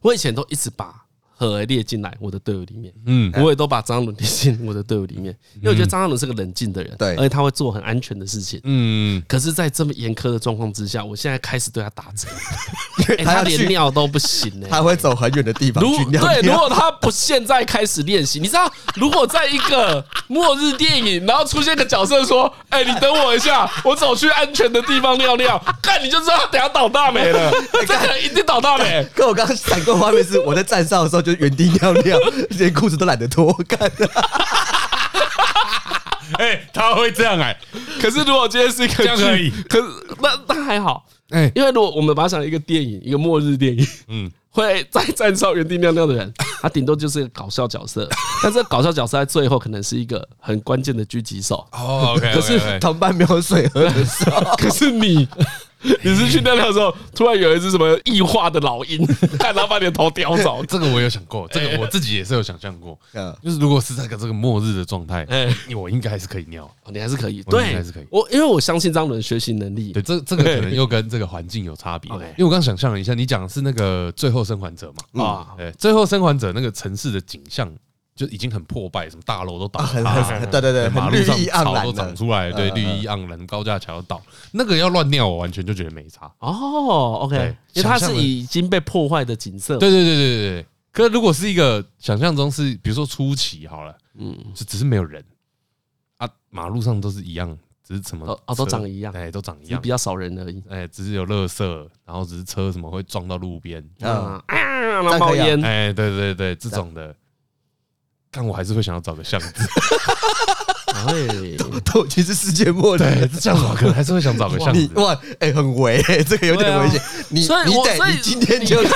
我以前都一直把。何列进来我的队伍里面，嗯，我也都把张伦列进我的队伍里面，因为我觉得张伦是个冷静的人，对，而且他会做很安全的事情，嗯。可是，在这么严苛的状况之下，我现在开始对他打折，他连尿都不行呢，他会走很远的地方去尿。对，如果他不现在开始练习，你知道，如果在一个末日电影，然后出现个角色说：“哎，你等我一下，我走去安全的地方尿尿。”看你就知道他等下倒大霉了，这个人一定倒大霉。可我刚刚闪过画面是我在站哨的时候。就原地尿尿，连裤子都懒得脱，干的。哎，他会这样哎、欸。可是如果今天是一个剧，可以，可是那那还好哎，因为如果我们把它想一个电影，一个末日电影，嗯，会在站哨原地尿尿的人，他顶多就是一个搞笑角色。但这个搞笑角色在最后可能是一个很关键的狙击手。哦可是同伴没有水喝的时候，可是你。你是去尿尿的时候，突然有一只什么异化的老鹰，看他把你的头叼走。这个我有想过，这个我自己也是有想象过。就是如果是在个这个末日的状态，哎，我应该还是可以尿，你还是可以，对，还是可以。我因为我相信张伦学习能力。对，这这个可能又跟这个环境有差别。因为我刚想象了一下，你讲的是那个最后生还者嘛？啊，对，最后生还者那个城市的景象。就已经很破败，什么大楼都倒塌，对对对，马路上草都长出来，对，绿意盎然，高架桥倒，那个要乱尿，我完全就觉得没差。哦，OK，因为它是已经被破坏的景色。对对对对对对。可是如果是一个想象中是，比如说初期好了，嗯，就只是没有人啊，马路上都是一样，只是什么哦，都长一样，哎，都长一样，比较少人而已，哎，只是有垃圾，然后只是车什么会撞到路边，啊，冒烟，哎，对对对，这种的。但我还是会想要找个巷子，哎，都已经是世界末日，这样我可能还是会想找个巷子。哇，哎，很危，这个有点危险。你你得，你今天就得，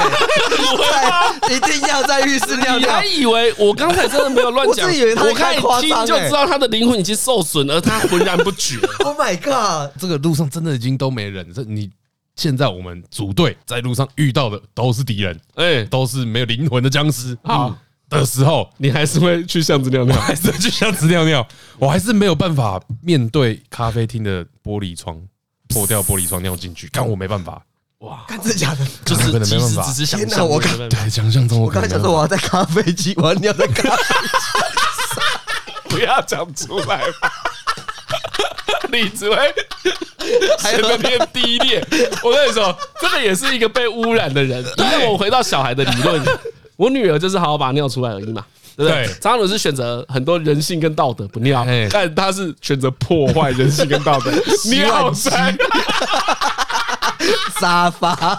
一定要在浴室尿尿。你还以为我刚才真的没有乱讲？我看一听就知道他的灵魂已经受损，而他浑然不觉。Oh my god！这个路上真的已经都没人。这你现在我们组队在路上遇到的都是敌人，哎，都是没有灵魂的僵尸。好。的时候，你还是会去巷子尿尿，还是会去巷子尿尿？我还是没有办法面对咖啡厅的玻璃窗破掉，玻璃窗尿进去，看我没办法。哇，看真的假的？就是可能没办法。只是想象，我看对想象中，我刚才讲说我要在咖啡机，我要尿在咖啡机，不要讲出来吧。你只会还有变低劣。我跟你说，这个也是一个被污染的人。因为我回到小孩的理论。我女儿就是好好把它尿出来而已嘛，对不对？张伦是选择很多人性跟道德不尿，但他是选择破坏人性跟道德 尿在沙发、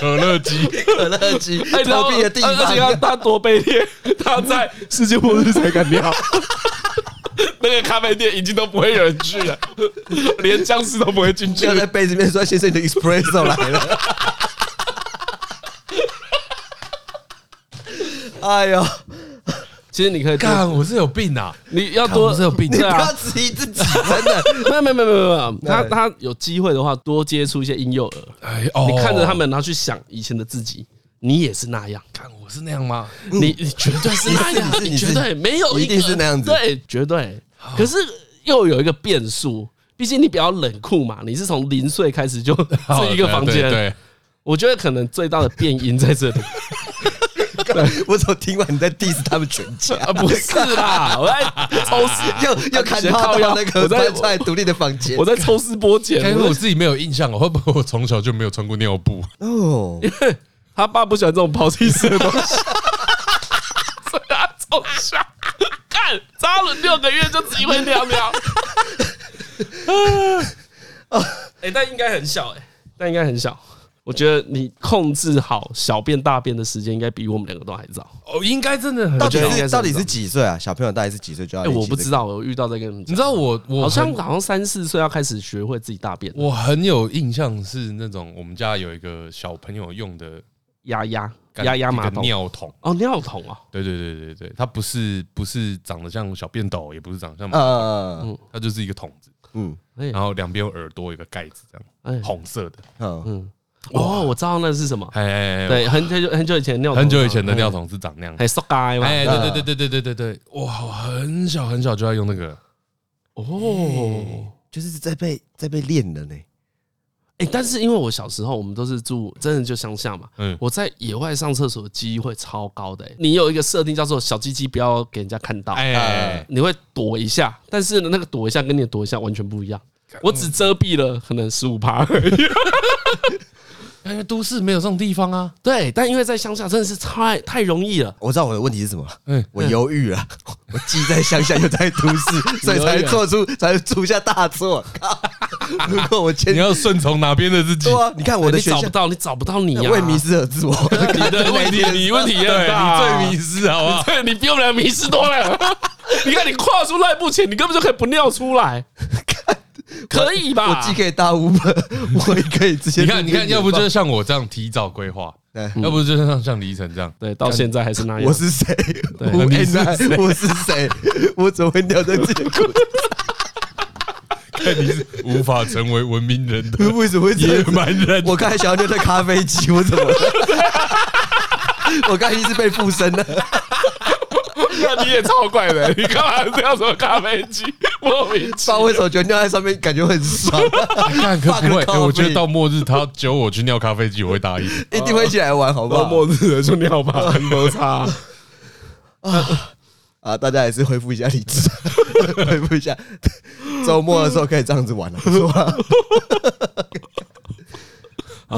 可乐机、可乐机，逃避的地方。而且他他多卑劣，他在世界末日才敢尿。那个咖啡店已经都不会有人去了，连僵尸都不会进去。要在杯子里面说：“先生，你的 espresso 来了。”哎呦，其实你可以看，我是有病啊！你要多是有病，你不要质疑自己，真的没有没有没有没有没有。他他有机会的话，多接触一些婴幼儿。哎哦，你看着他们，然后去想以前的自己，你也是那样。看我是那样吗？你你绝对是那样，你绝对没有一定是那样子，对，绝对。可是又有一个变数，毕竟你比较冷酷嘛，你是从零岁开始就 这一个房间。对，我觉得可能最大的变因在这里。我怎么听完你在 diss 他们全家？不是啦，我在抽丝，又又看到要那个我在在独立的房间，我在抽丝剥茧。因为我自己没有印象，我会不会我从小就没有穿过尿布？哦，因为他爸不喜欢这种抛弃式的东西，所以他从小看扎了六个月就自己会尿尿。啊，哎，但应该很小哎，但应该很小。我觉得你控制好小便大便的时间，应该比我们两个都还早。哦，应该真的很。到底是到底是几岁啊？小朋友大概是几岁就要？哎，我不知道，我遇到这个。你知道我我好像好像三四岁要开始学会自己大便。我很有印象是那种我们家有一个小朋友用的鸭鸭鸭鸭马桶尿桶哦，尿桶啊。对对对对对，它不是不是长得像小便斗，也不是长得像马桶，嗯，它就是一个桶子，嗯，然后两边有耳朵，一个盖子这样，红色的，嗯嗯。哦，我知道那是什么。哎，对，很久很久以前尿，很久以前的尿桶是长那样，还塑胶嘛。哎，对对对对对对对对，哇，很小很小就要用那个。哦，就是在被在被练的呢。哎，但是因为我小时候我们都是住真的就乡下嘛，嗯，我在野外上厕所的机会超高的。你有一个设定叫做小鸡鸡不要给人家看到，哎，你会躲一下，但是那个躲一下跟你躲一下完全不一样。我只遮蔽了可能十五趴而已。因为都市没有这种地方啊，对，但因为在乡下真的是太太容易了。我知道我的问题是什么，嗯，我犹豫了，我既在乡下又在都市，所以才做出才出下大错。如果我前你要顺从哪边的自己？你看我的选项找不到，你找不到你啊，为迷失而自我。你的问题，你问题也很大，你最迷失，好不好？对，你比我们俩迷失多了。你看，你跨出那一步前，你根本就可以不尿出来。可以吧？我既可以大五本，我也可以直接。你看，你看，要不就是像我这样提早规划，对要不就是像像李晨这样，对，到现在还是那样。我是谁？你是我是谁？我怎么会掉在这里？看你是无法成为文明人的，为什么会野蛮人？我刚才想要尿在咖啡机，我怎么？我刚才一直被附身了。那你也超怪的，你干嘛？这样说咖啡机？莫名其妙，为什么觉得尿在上面感觉很爽？看可不会？我觉得到末日他揪我去尿咖啡机，我会答应，一定会一起来玩，好不好？到末日了就尿吧，很摩擦啊啊！大家还是恢复一下理智，恢复一下。周末的时候可以这样子玩了，是吧？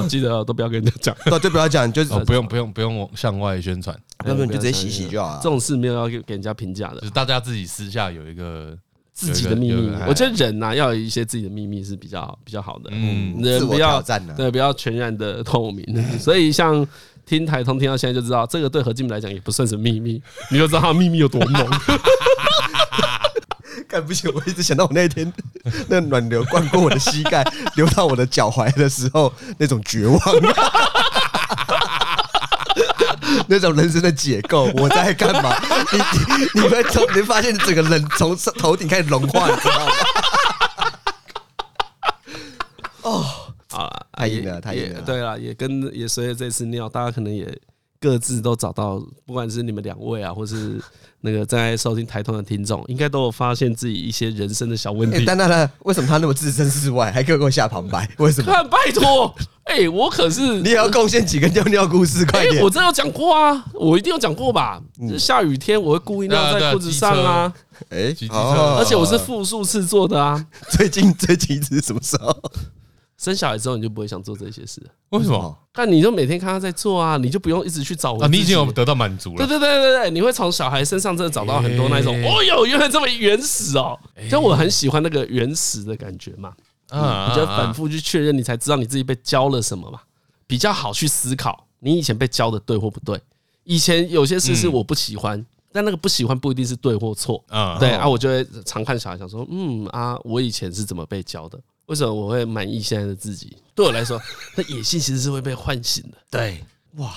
好，记得都不要跟人家讲，就不要讲，就是不用不用不用向外宣传，要不然就直接洗洗就好。这种事没有要给给人家评价的，就是大家自己私下有一个自己的秘密。我觉得人呐，要有一些自己的秘密是比较比较好的。嗯，人不要对，不要全然的 透明。所以像听台通听到现在就知道，这个对何敬明来讲也不算是秘密，你就知道他的秘密有多猛。干不行，我一直想到我那一天 那暖流灌过我的膝盖，流到我的脚踝的时候，那种绝望，那种人生的解构。我在干嘛？你你你会从你会发现整个人从头顶开始融化，你知道吗？哦，好了，太硬了，太硬了。对了，也跟也随着这次尿，大家可能也各自都找到，不管是你们两位啊，或是。那个在收听台通的听众，应该都有发现自己一些人生的小问题。等等等，为什么他那么置身事外，还可以给我下旁白？为什么？看，拜托，哎，我可是你也要贡献几个尿尿故事，快点！我真有讲过啊，我一定有讲过吧？下雨天我会故意尿在裤子上啊，哎，而且我是复数次做的啊。最近最近是什么时候？生小孩之后，你就不会想做这些事。为什么？但你就每天看他在做啊，你就不用一直去找。啊，你已经有得到满足了。对对对对对，你会从小孩身上真的找到很多那种，哦哟，原来这么原始哦。就我很喜欢那个原始的感觉嘛。啊，你就反复去确认，你才知道你自己被教了什么嘛，比较好去思考你以前被教的对或不对。以前有些事是我不喜欢，但那个不喜欢不一定是对或错。啊，对啊，我就会常看小孩，想说，嗯啊，我以前是怎么被教的？为什么我会满意现在的自己？对我来说，那野性其实是会被唤醒的。对，哇！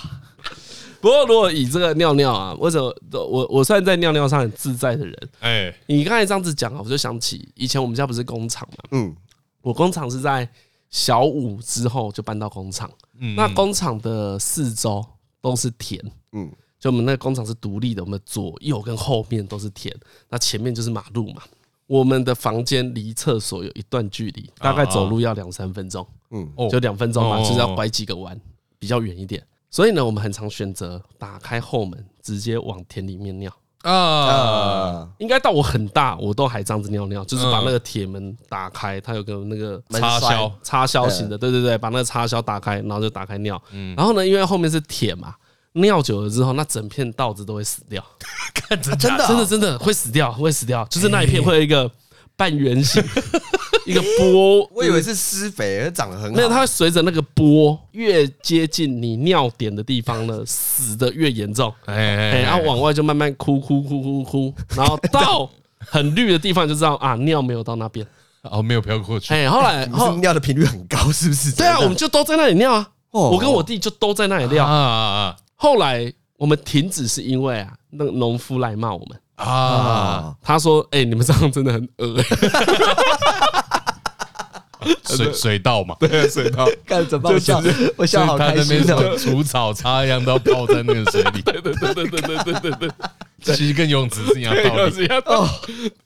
不过如果以这个尿尿啊，为什么我我算在尿尿上很自在的人？哎，你刚才这样子讲啊，我就想起以前我们家不是工厂嘛？嗯，我工厂是在小五之后就搬到工厂。嗯，那工厂的四周都是田。嗯，就我们那个工厂是独立的，我们左右跟后面都是田，那前面就是马路嘛。我们的房间离厕所有一段距离，大概走路要两三分钟，嗯，就两分钟嘛，就是要拐几个弯，比较远一点。所以呢，我们很常选择打开后门，直接往田里面尿啊。应该到我很大，我都还这样子尿尿，就是把那个铁门打开，它有个那个插销，插销型的，对对对，把那个插销打开，然后就打开尿。然后呢，因为后面是铁嘛。尿久了之后，那整片稻子都会死掉。真的，真的，真的会死掉，会死掉。就是那一片会有一个半圆形，一个波。我以为是施肥，而长得很好。没有，它会随着那个波越接近你尿点的地方呢，死的越严重。哎，然后往外就慢慢哭哭哭哭哭，然后到很绿的地方就知道啊，尿没有到那边，哦，没有飘过去。哎，后来 是尿的频率很高，是不是？对啊，我们就都在那里尿啊。我跟我弟就都在那里尿啊啊啊！后来我们停止是因为啊，那个农夫来骂我们啊，他说：“哎，你们这样真的很恶。” 水水稻嘛，对，水稻，干怎么笑？我笑好开心的，除草叉一样都要泡在那个水里。对对对对对对对对对，其实跟游泳池是一样道理。哦，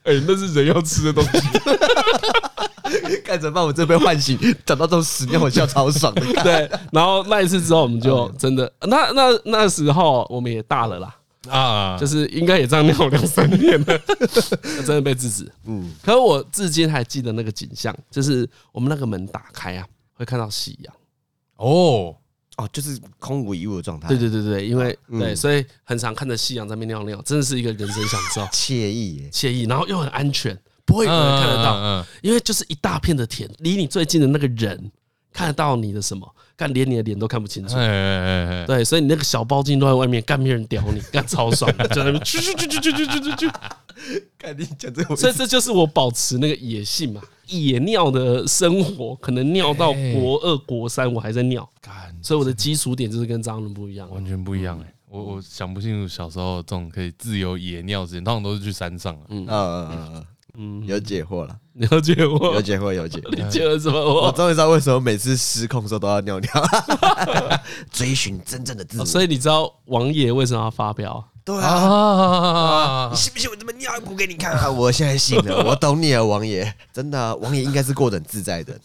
哎，那是人要吃的东西。干怎么办？我这被唤醒，讲到这种屎尿，我笑超爽的。对，然后那一次之后，我们就真的，那那那时候我们也大了啦。啊，就是应该也这样尿两三年了，真的被制止。嗯，可是我至今还记得那个景象，就是我们那个门打开啊，会看到夕阳。哦哦，就是空无一物的状态。对对对对，因为对，所以很常看着夕阳在那边尿尿，真的是一个人生享受，惬意惬意，然后又很安全，不会有人看得到，因为就是一大片的田，离你最近的那个人看得到你的什么。干连你的脸都看不清楚，对，所以你那个小包巾都在外面，干没人屌你，干超爽，在那边去去去去去去去去去，干你讲这，所以这就是我保持那个野性嘛，野尿的生活，可能尿到国二国三我还在尿，所以我的基础点就是跟张伦不一样，完全不一样哎，我我想不清楚小时候这种可以自由野尿时间，通常都是去山上，嗯。嗯嗯嗯。嗯，有解惑了，有解惑，有解惑，有解。你解了什么惑？我终于知道为什么每次失控的时候都要尿尿，追寻真正的自我。所以你知道王爷为什么要发飙？对啊，你信不信我这么尿一股给你看啊？我现在信了，我懂你了，王爷，真的，王爷应该是过得很自在的。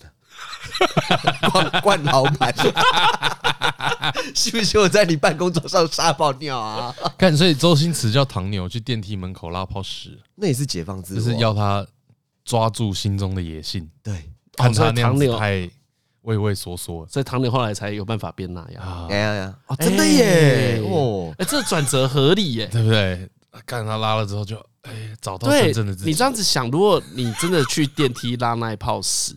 惯惯老板，信不是我在你办公桌上撒泡尿啊？看，所以周星驰叫唐牛去电梯门口拉泡屎，那也是解放自我，就是要他抓住心中的野性。对，看他那样子太畏畏缩缩，所以唐牛后来才有办法变那样。哎呀哦，真的耶！哦，哎，这转折合理耶，对不对？看他拉了之后，就哎找到真正的自己。你这样子想，如果你真的去电梯拉那一泡屎。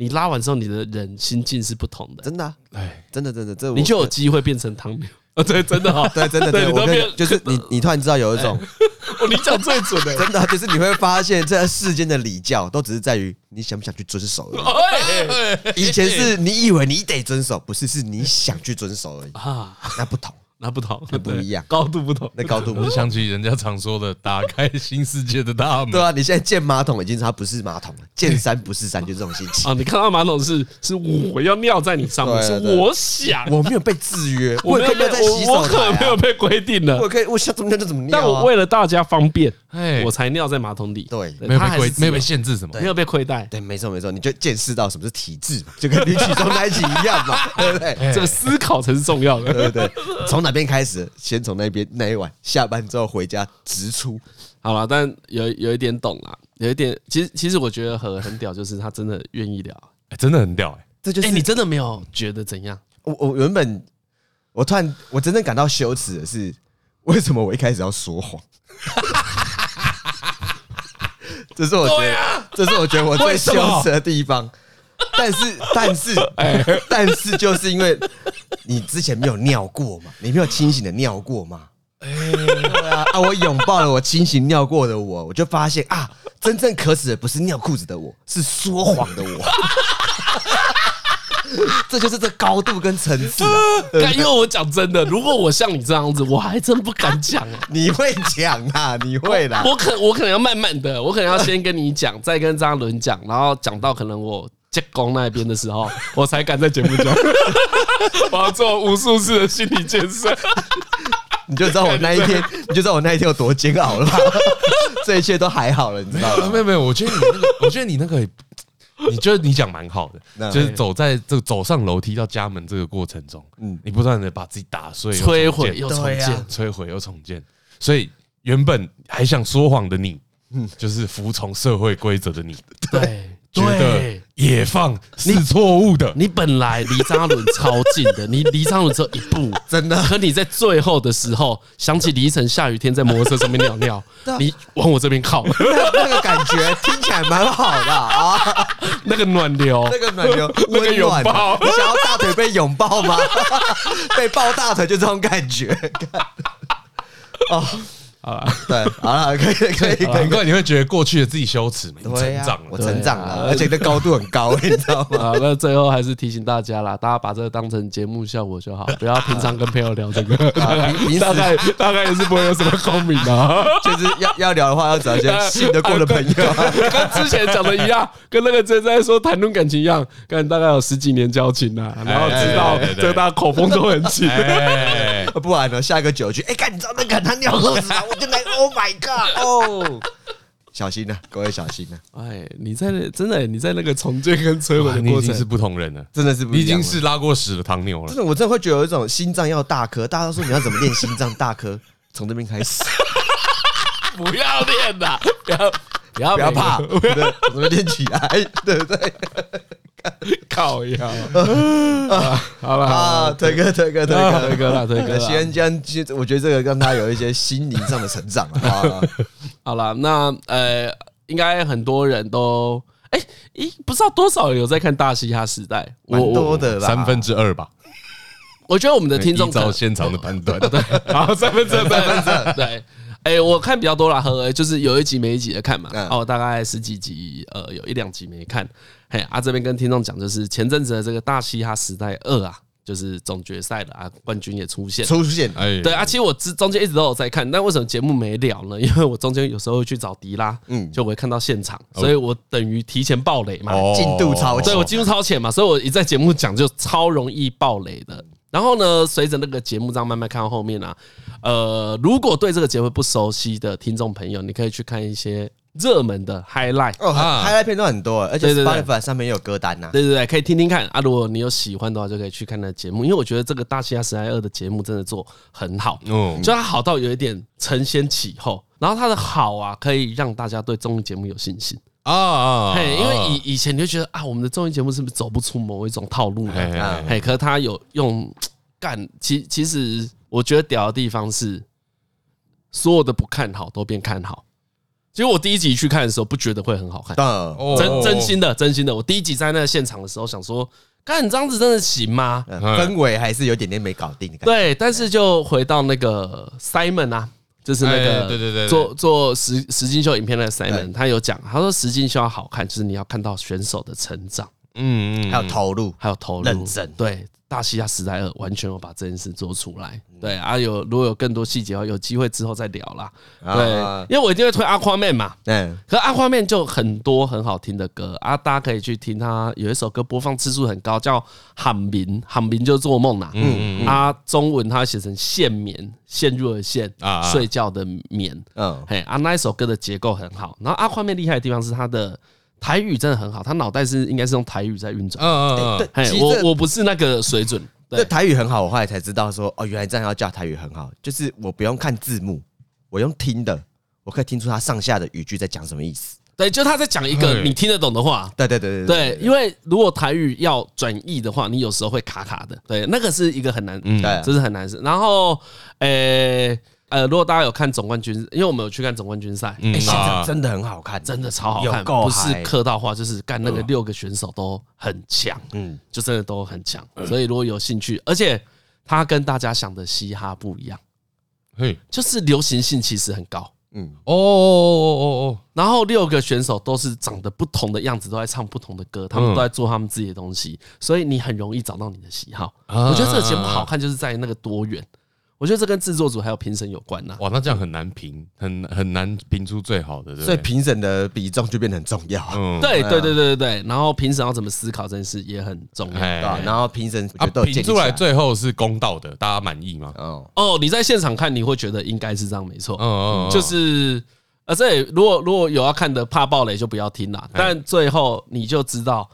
你拉完之后，你的人心境是不同的，真的，哎，真的，真的，这你就有机会变成汤牛啊！对，真的哈，对，真的，对，你都变，就是你，你突然知道有一种 哦，你讲最准的，真的就是你会发现，这世间的礼教都只是在于你想不想去遵守而已。以前是你以为你得遵守，不是，是你想去遵守而已。啊，那不同。那不同，那不一样，高度不同，那高度不同。想起人家常说的“打开新世界的大门”。对啊，你现在建马桶已经是它不是马桶了，见山不是山，就这种心情啊。你看到马桶是是我要尿在你上面，是我想，我没有被制约，我可以在洗手，我可没有被规定的，我可以我想怎么尿就怎么尿。但我为了大家方便，我才尿在马桶里。对，没有被规，没有被限制什么，没有被亏待。对，没错没错，你就见识到什么是体制嘛，就跟李启忠那一集一样嘛，对不对？这个思考才是重要的，对不对？从哪边开始？先从那边那一晚下班之后回家直出，好了，但有有一点懂了，有一点，其实其实我觉得很很屌，就是他真的愿意聊，欸，真的很屌哎，欸，这就是，欸，你真的没有觉得怎样？我我原本我突然我真正感到羞耻的是，为什么我一开始要说谎？这是我觉得，这是我觉得我最羞耻的地方。但是，但是，哎，但是，就是因为你之前没有尿过吗，你没有清醒的尿过吗，哎，对啊，啊，我拥抱了我清醒尿过的我，我就发现啊，真正可耻的不是尿裤子的我，是说谎的我，这就是这高度跟层次啊。因为我讲真的，如果我像你这样子，我还真不敢讲啊。你会讲啊？你会的。我可我可能要慢慢的，我可能要先跟你讲，再跟张伦讲，然后讲到可能我。结公那边的时候，我才敢在节目中，我要做无数次的心理建设，你就知道我那一天，你就知道我那一天有多煎熬了吧。这一切都还好了，你知道吗？没有没有，我觉得你那个，我觉得你那个，你觉得你讲蛮好的，就是走在这个走上楼梯到家门这个过程中，嗯，你不断的把自己打碎、摧毁又重建，摧毁又重建，所以原本还想说谎的你，嗯，就是服从社会规则的你，对。觉得野放是错误的。你本来离张伦超近的，你离张伦只有一步，真的。可你在最后的时候想起凌晨下雨天在摩托车上面尿尿，你往我这边靠，那个感觉听起来蛮好的啊。那个暖流，那个暖流，那个拥抱，你想要大腿被拥抱吗？被抱大腿就这种感觉。哦。啊，对，好了，可以，可以，难怪你会觉得过去的自己羞耻，你成长了，我成长了，而且这高度很高，你知道吗？好，那最后还是提醒大家啦，大家把这个当成节目效果就好，不要平常跟朋友聊这个，大概大概也是不会有什么共鸣的，就是要要聊的话，要找一些信得过的朋友，跟之前讲的一样，跟那个正在说谈论感情一样，跟大概有十几年交情了，然后知道这个大家口风都很紧，不然呢，下一个酒局，哎，看你知道那个他尿裤子吗？真的，Oh my God！哦，小心呐，各位小心呐！哎，你在那真的，你在那个重建跟摧毁的过程是不同人了，真的是不，你已经是拉过屎的唐牛了。真的，我真的会觉得有一种心脏要大颗，大家都说你要怎么练心脏大颗，从这边开始。不要练呐，不要不要不要怕，从这边练起来，对不对？靠腰 啊！好了啊，推哥推哥推哥推哥了推哥了。先这样，我觉得这个让他有一些心灵上的成长啊。好 了，那呃，应该很多人都哎，咦，不知道多少人有在看《大嘻哈时代》，蛮多的，三分之二吧。我觉得我们的听众依照现场的判断，对，好，三分之二，三分之二，对。哎，我看比较多啦，和就是有一集没一集的看嘛，哦，大概十几集，呃，有一两集没看。嘿，啊，这边跟听众讲，就是前阵子的这个大嘻哈时代二啊，就是总决赛了啊，冠军也出现，出现，哎，对啊，其实我之中间一直都有在看，但为什么节目没了呢？因为我中间有时候会去找迪拉，嗯，就我会看到现场，所以我等于提前爆雷嘛，进度超，对我进度超前嘛，所以我一在节目讲就超容易爆雷的。然后呢，随着那个节目这样慢慢看到后面啊，呃，如果对这个节目不熟悉的听众朋友，你可以去看一些。热门的 highlight 哦，highlight 片段很多，而且 Spotify 上面也有歌单呐。对对对，可以听听看啊。如果你有喜欢的话，就可以去看那节目。因为我觉得这个大嘻哈时代二的节目真的做很好，嗯，就它好到有一点承先启后。然后它的好啊，可以让大家对综艺节目有信心啊啊！嘿，因为以以前你就觉得啊，我们的综艺节目是不是走不出某一种套路呢？嘿，可是他有用干，其其实我觉得屌的地方是，所有的不看好都变看好。其实我第一集去看的时候，不觉得会很好看，真真心的，真心的。我第一集在那个现场的时候，想说，看你这样子真的行吗？氛围还是有点点没搞定。对，但是就回到那个 Simon 啊就是那个对对对，做做实实境秀影片的 Simon，他有讲，他说实境秀要好看，就是你要看到选手的成长，嗯嗯，还有投入，还有投入，认真，对。大西亚时代二完全有把这件事做出来，对啊，有如果有更多细节的话，有机会之后再聊啦。对，因为我一定会推阿夸面嘛，对，可阿夸面就很多很好听的歌啊，大家可以去听他有一首歌播放次数很高，叫《喊眠》，喊眠就做梦呐，嗯嗯，啊，中文他写成陷眠，陷入了陷啊，睡觉的眠，嗯，嘿啊，那一首歌的结构很好，然后阿夸面厉害的地方是他的。台语真的很好，他脑袋是应该是用台语在运转。嗯嗯嗯，对，我我不是那个水准。对，台语很好，我后来才知道说，哦，原来这样要叫台语很好，就是我不用看字幕，我用听的，我可以听出他上下的语句在讲什么意思。对，就他在讲一个你听得懂的话。对对对对对，因为如果台语要转译的话，你有时候会卡卡的。对，那个是一个很难，对，这是很难事。然后，诶。呃，如果大家有看总冠军，因为我们有去看总冠军赛，哎，现场真的很好看，真的超好看，不是客套话，就是干那个六个选手都很强，嗯，就真的都很强。所以如果有兴趣，而且他跟大家想的嘻哈不一样，嘿，就是流行性其实很高，嗯，哦哦哦哦，然后六个选手都是长得不同的样子，都在唱不同的歌，他们都在做他们自己的东西，所以你很容易找到你的喜好。我觉得这个节目好看，就是在那个多元。我觉得这跟制作组还有评审有关呐。哇，那这样很难评，很很难评出最好的，所以评审的比重就变得很重要。嗯，对对对对对，然后评审要怎么思考这件事也很重要。然后评审啊，评出来最后是公道的，大家满意吗？哦哦，你在现场看你会觉得应该是这样，没错。嗯嗯，就是呃，这如果如果有要看的怕暴雷就不要听了。但最后你就知道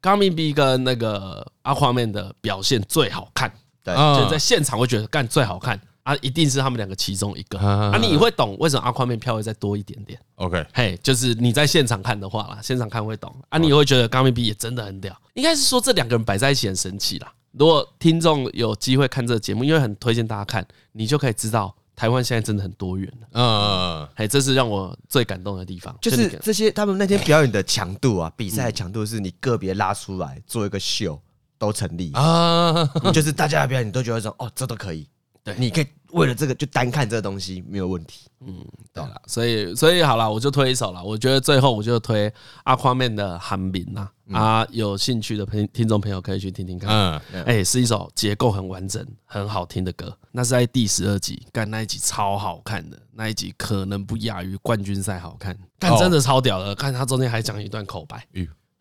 ，Gummy B 跟那个 Aquaman 的表现最好看。就在现场会觉得干最好看啊，一定是他们两个其中一个啊，你会懂为什么阿宽面票会再多一点点。OK，嘿，就是你在现场看的话啦，现场看会懂啊，你会觉得 Gummy B 也真的很屌。应该是说这两个人摆在一起很神奇啦。如果听众有机会看这个节目，因为很推荐大家看，你就可以知道台湾现在真的很多元了。嗯，嘿，这是让我最感动的地方，就是这些他们那天表演的强度啊，比赛的强度是你个别拉出来做一个秀。都成立啊，就是大家的表演，你都觉得说哦，这都可以。对，你可以为了这个就单看这个东西没有问题。嗯，对了，所以所以好了，我就推一首了。我觉得最后我就推 Aquaman 的《喊眠》呐，啊，有兴趣的朋听众朋友可以去听听看。嗯，哎，是一首结构很完整、很好听的歌。那是在第十二集，干那一集超好看的，那一集可能不亚于冠军赛好看，但真的超屌的。看他中间还讲一段口白。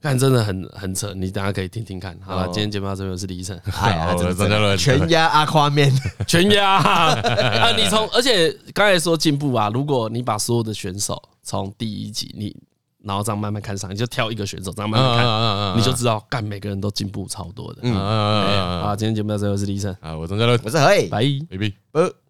看，真的很很扯，你等下可以听听看。好了，今天节目到这边，我是李晨，好，全压阿夸面，全压。啊！你从而且刚才说进步啊，如果你把所有的选手从第一集你然后这样慢慢看上，你就挑一个选手这样慢慢看，你就知道干每个人都进步超多的。嗯嗯今天节目到这边，我是李晨，啊，我钟佳伦，我是何以，拜。拜拜。